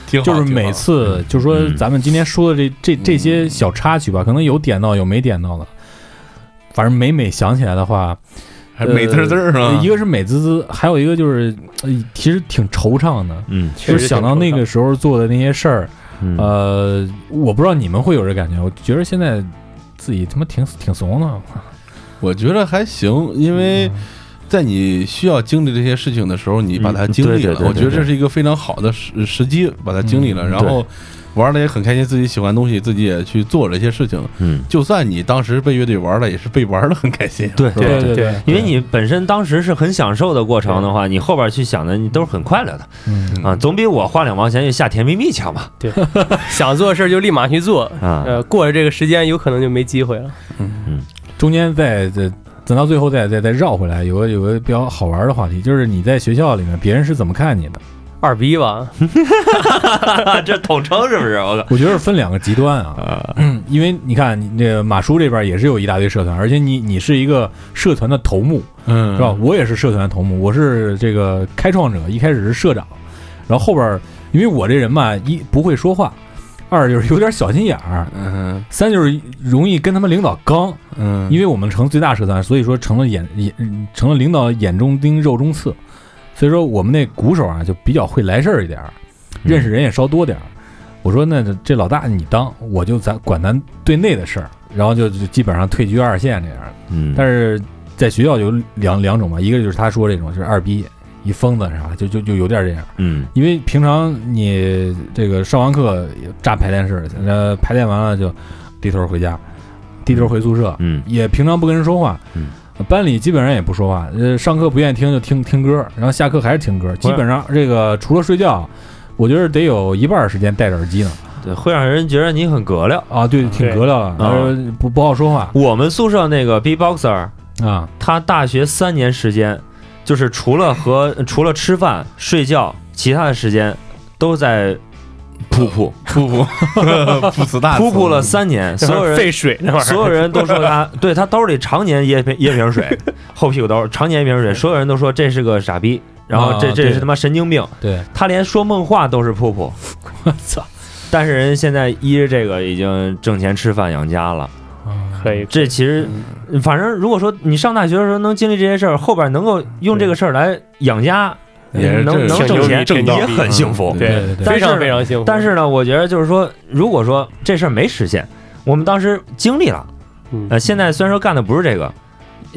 挺好，就是每次，就是说嗯咱们今天说的这这这些小插曲吧，可能有点到，有没点到的。反正每每想起来的话，还美滋滋儿是吧？一个是美滋滋，还有一个就是，呃其实挺惆怅的，嗯就是想到那个时候做的那些事儿，嗯。呃，我不知道你们会有这感觉，我觉得现在自己他妈挺挺怂的，我觉得还行，因为在你需要经历这些事情的时候，你把它经历了，我觉得这是一个非常好的时时机，把它经历了，嗯然后玩的也很开心，自己喜欢的东西，自己也去做这些事情。嗯，就算你当时被乐队玩了，也是被玩的很开心。对对对对因为你本身当时是很享受的过程的话，你后边去想的你都是很快乐的嗯啊，总比我花两毛钱去下甜蜜蜜强吧？对 想做的事儿就立马去做，啊，呃，过了这个时间有可能就没机会了。嗯嗯中间再再等到最后再再再绕回来，有个有个比较好玩的话题，就是你在学校里面别人是怎么看你的？二逼吧，这统称是不是？我靠，我觉得是分两个极端啊，嗯因为你看你这马叔这边也是有一大堆社团，而且你你是一个社团的头目，嗯，是吧？我也是社团的头目，我是这个开创者，一开始是社长，然后后边因为我这人吧，一不会说话，二就是有点小心眼儿，嗯。三就是容易跟他们领导刚，嗯，因为我们成最大社团，所以说成了眼眼成了领导眼中钉肉中刺，所以说我们那鼓手啊就比较会来事儿一点儿，认识人也稍多点儿。我说那这这老大你当，我就咱管咱队内的事儿，然后就就基本上退居二线这样。嗯，但是在学校有两两种嘛，一个就是他说这种，就是二逼一疯子啥，就就就有点这样。嗯因为平常你这个上完课炸排练室，呃，排练完了就低头回家，低头回宿舍，嗯也平常不跟人说话。嗯班里基本上也不说话，呃，上课不愿意听就听听歌，然后下课还是听歌，基本上这个除了睡觉，我觉得得有一半儿时间戴着耳机呢。对，会让人觉得你很格调。啊，对，挺格调的，然后，不不好说话我们宿舍那个 B-boxer，啊。他大学三年时间，就是除了和除了吃饭睡觉，其他的时间都在噗噗噗噗噗噗噗了三年，所有人废水那玩意儿，所有人都说他，对他兜里常年掖瓶掖瓶水，后屁股兜常年掖瓶水，所有人都说这是个傻逼，然后这啊这是他妈神经病，对，他连说梦话都是噗噗，我操，但是人现在依着这个已经挣钱吃饭养家了。可以。这其实，反正如果说你上大学的时候能经历这些事儿，后边能够用这个事儿来养家，也是能能挣钱，挺牛逼也很幸福。嗯对对对，非常非常幸福。但是呢，我觉得就是说，如果说这事儿没实现，我们当时经历了，嗯，呃，现在虽然说干的不是这个，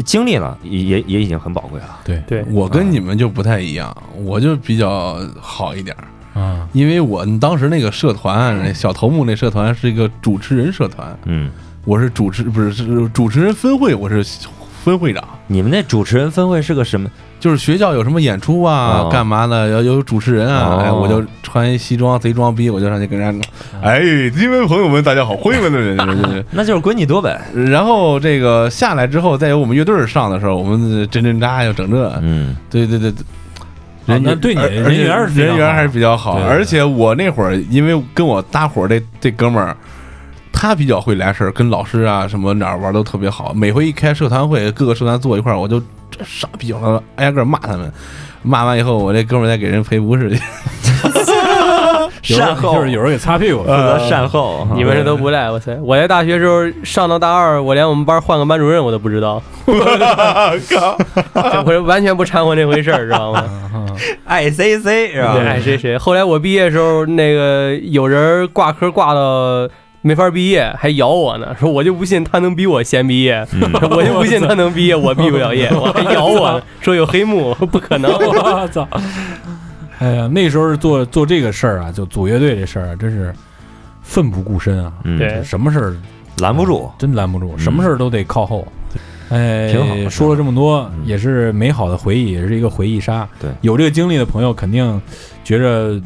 经历了也也也已经很宝贵了。对对，我跟你们就不太一样，我就比较好一点儿，啊，因为我当时那个社团，那小头目那社团是一个主持人社团，嗯，我是主持不是是主持人分会，我是分会长。你们那主持人分会是个什么？就是学校有什么演出啊，哦干嘛的，要有主持人啊，哦哎，我就穿西装贼装逼，我就上去跟人家，哎，因为朋友们大家好，欢迎们的人。那就是滚你多呗。然后这个下来之后，再有我们乐队上的时候，我们真真扎又整这，嗯对对对，对人家对你人缘人缘还是比较好，而且我那会儿因为跟我搭伙儿这这哥们儿。他比较会来事儿，跟老师啊什么哪儿玩都特别好。每回一开社团会，各个社团坐一块儿，我就这傻逼了，挨个骂他们。骂完以后，我这哥们儿再给人赔不是去。善后就是有人给擦屁股，负责善后。你们这都不赖，哇塞！我在大学时候上到大二，我连我们班换个班主任我都不知道，我 完全不掺和那回事儿，知道吗？爱谁谁是吧？对，爱谁谁。后来我毕业的时候，那个有人挂科挂到没法毕业，还咬我呢，说我就不信他能比我先毕业，我就不信他能毕业，我毕不了业，我还咬我。呢，说有黑幕，不可能。我操！哎呀，那时候做做这个事儿啊，就组乐队这事儿啊，真是奋不顾身啊，嗯。对。什么事儿？拦不住。真拦不住，什么事儿都得靠后。哎挺好，说了这么多，嗯。也是美好的回忆，也是一个回忆杀。对。有这个经历的朋友，肯定觉着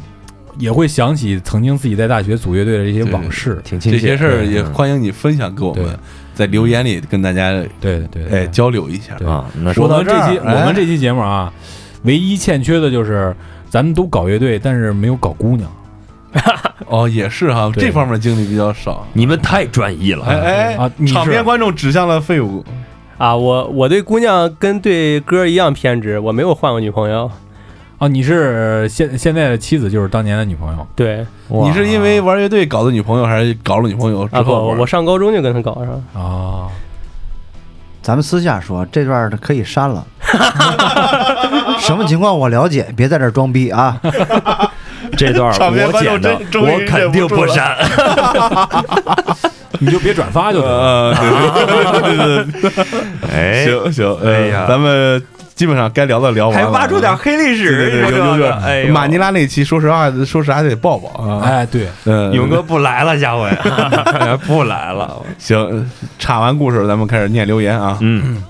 也会想起曾经自己在大学组乐队的这些往事。挺亲切。这些事儿也嗯欢迎你分享给我们，在留言里跟大家对对对，哎交流一下。啊。那说到这期我们这期节目啊，唯一欠缺的就是咱们都搞乐队，但是没有搞姑娘。哦，也是哈，这方面经历比较少。你们太专一了。哎哎啊场边观众指向了废物。啊，我我对姑娘跟对歌一样偏执，我没有换过女朋友。啊，你是现现在的妻子，就是当年的女朋友对你是因为玩乐队搞的女朋友，还是搞了女朋友之啊不，后玩？我上高中就跟他搞上。了，哦？咱们私下说，这段可以删了。什么情况我了解，别在这儿装逼啊！这段场面观我剪的，真终于我肯定不删。你就别转发就行了。呃，对对对对对，哎，行行，哎呀呃，咱们基本上该聊的聊完了，还挖出点黑历史，对对，有你说这有有哎，马尼拉那期，说实话，说实话还得抱抱啊。哎，对，嗯，勇哥不来了，下回 不来了。行，插完故事，咱们开始念留言啊。嗯，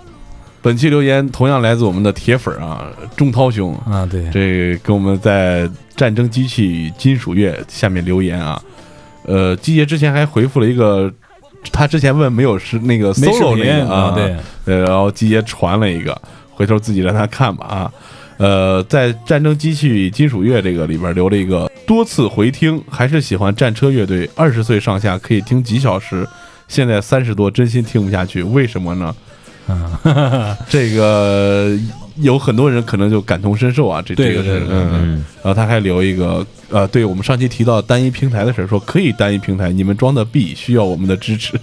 本期留言同样来自我们的铁粉啊，钟涛兄，啊对，这跟我们在战争机器与金属乐下面留言啊。呃，季爷之前还回复了一个，他之前问没有是那个 solo 频那个啊，对，呃，然后季爷传了一个，回头自己让他看吧啊。呃，在战争机器与金属乐这个里边留了一个多次回听，还是喜欢战车乐队，二十岁上下可以听几小时，现在三十多真心听不下去，为什么呢？嗯，这个有很多人可能就感同身受啊，这这个是嗯。嗯，然后他还留一个，呃，对我们上期提到单一平台的事儿，说可以单一平台，你们装的币需要我们的支持，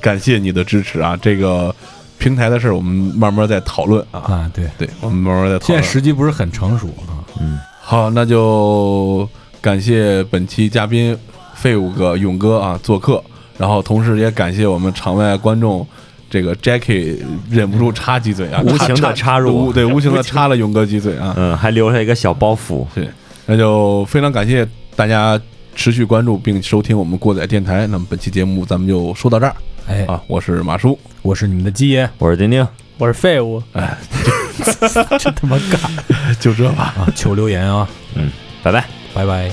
感谢你的支持啊！这个平台的事儿，我们慢慢再讨论啊。啊对，对，我们慢慢再讨论。现在时机不是很成熟啊。嗯好，那就感谢本期嘉宾废物哥、勇哥啊做客，然后同时也感谢我们场外观众。这个 Jackie 忍不住插几嘴啊，无情的插入无对，无情的插了勇哥几嘴啊。嗯，还留下一个小包袱。对那就非常感谢大家持续关注并收听我们过载电台。那么本期节目咱们就说到这儿哎，啊，我是马叔，我是你们的鸡爷，我是丁丁，我是废物，真他妈尬 就这吧。啊！求留言啊，嗯拜拜。拜拜。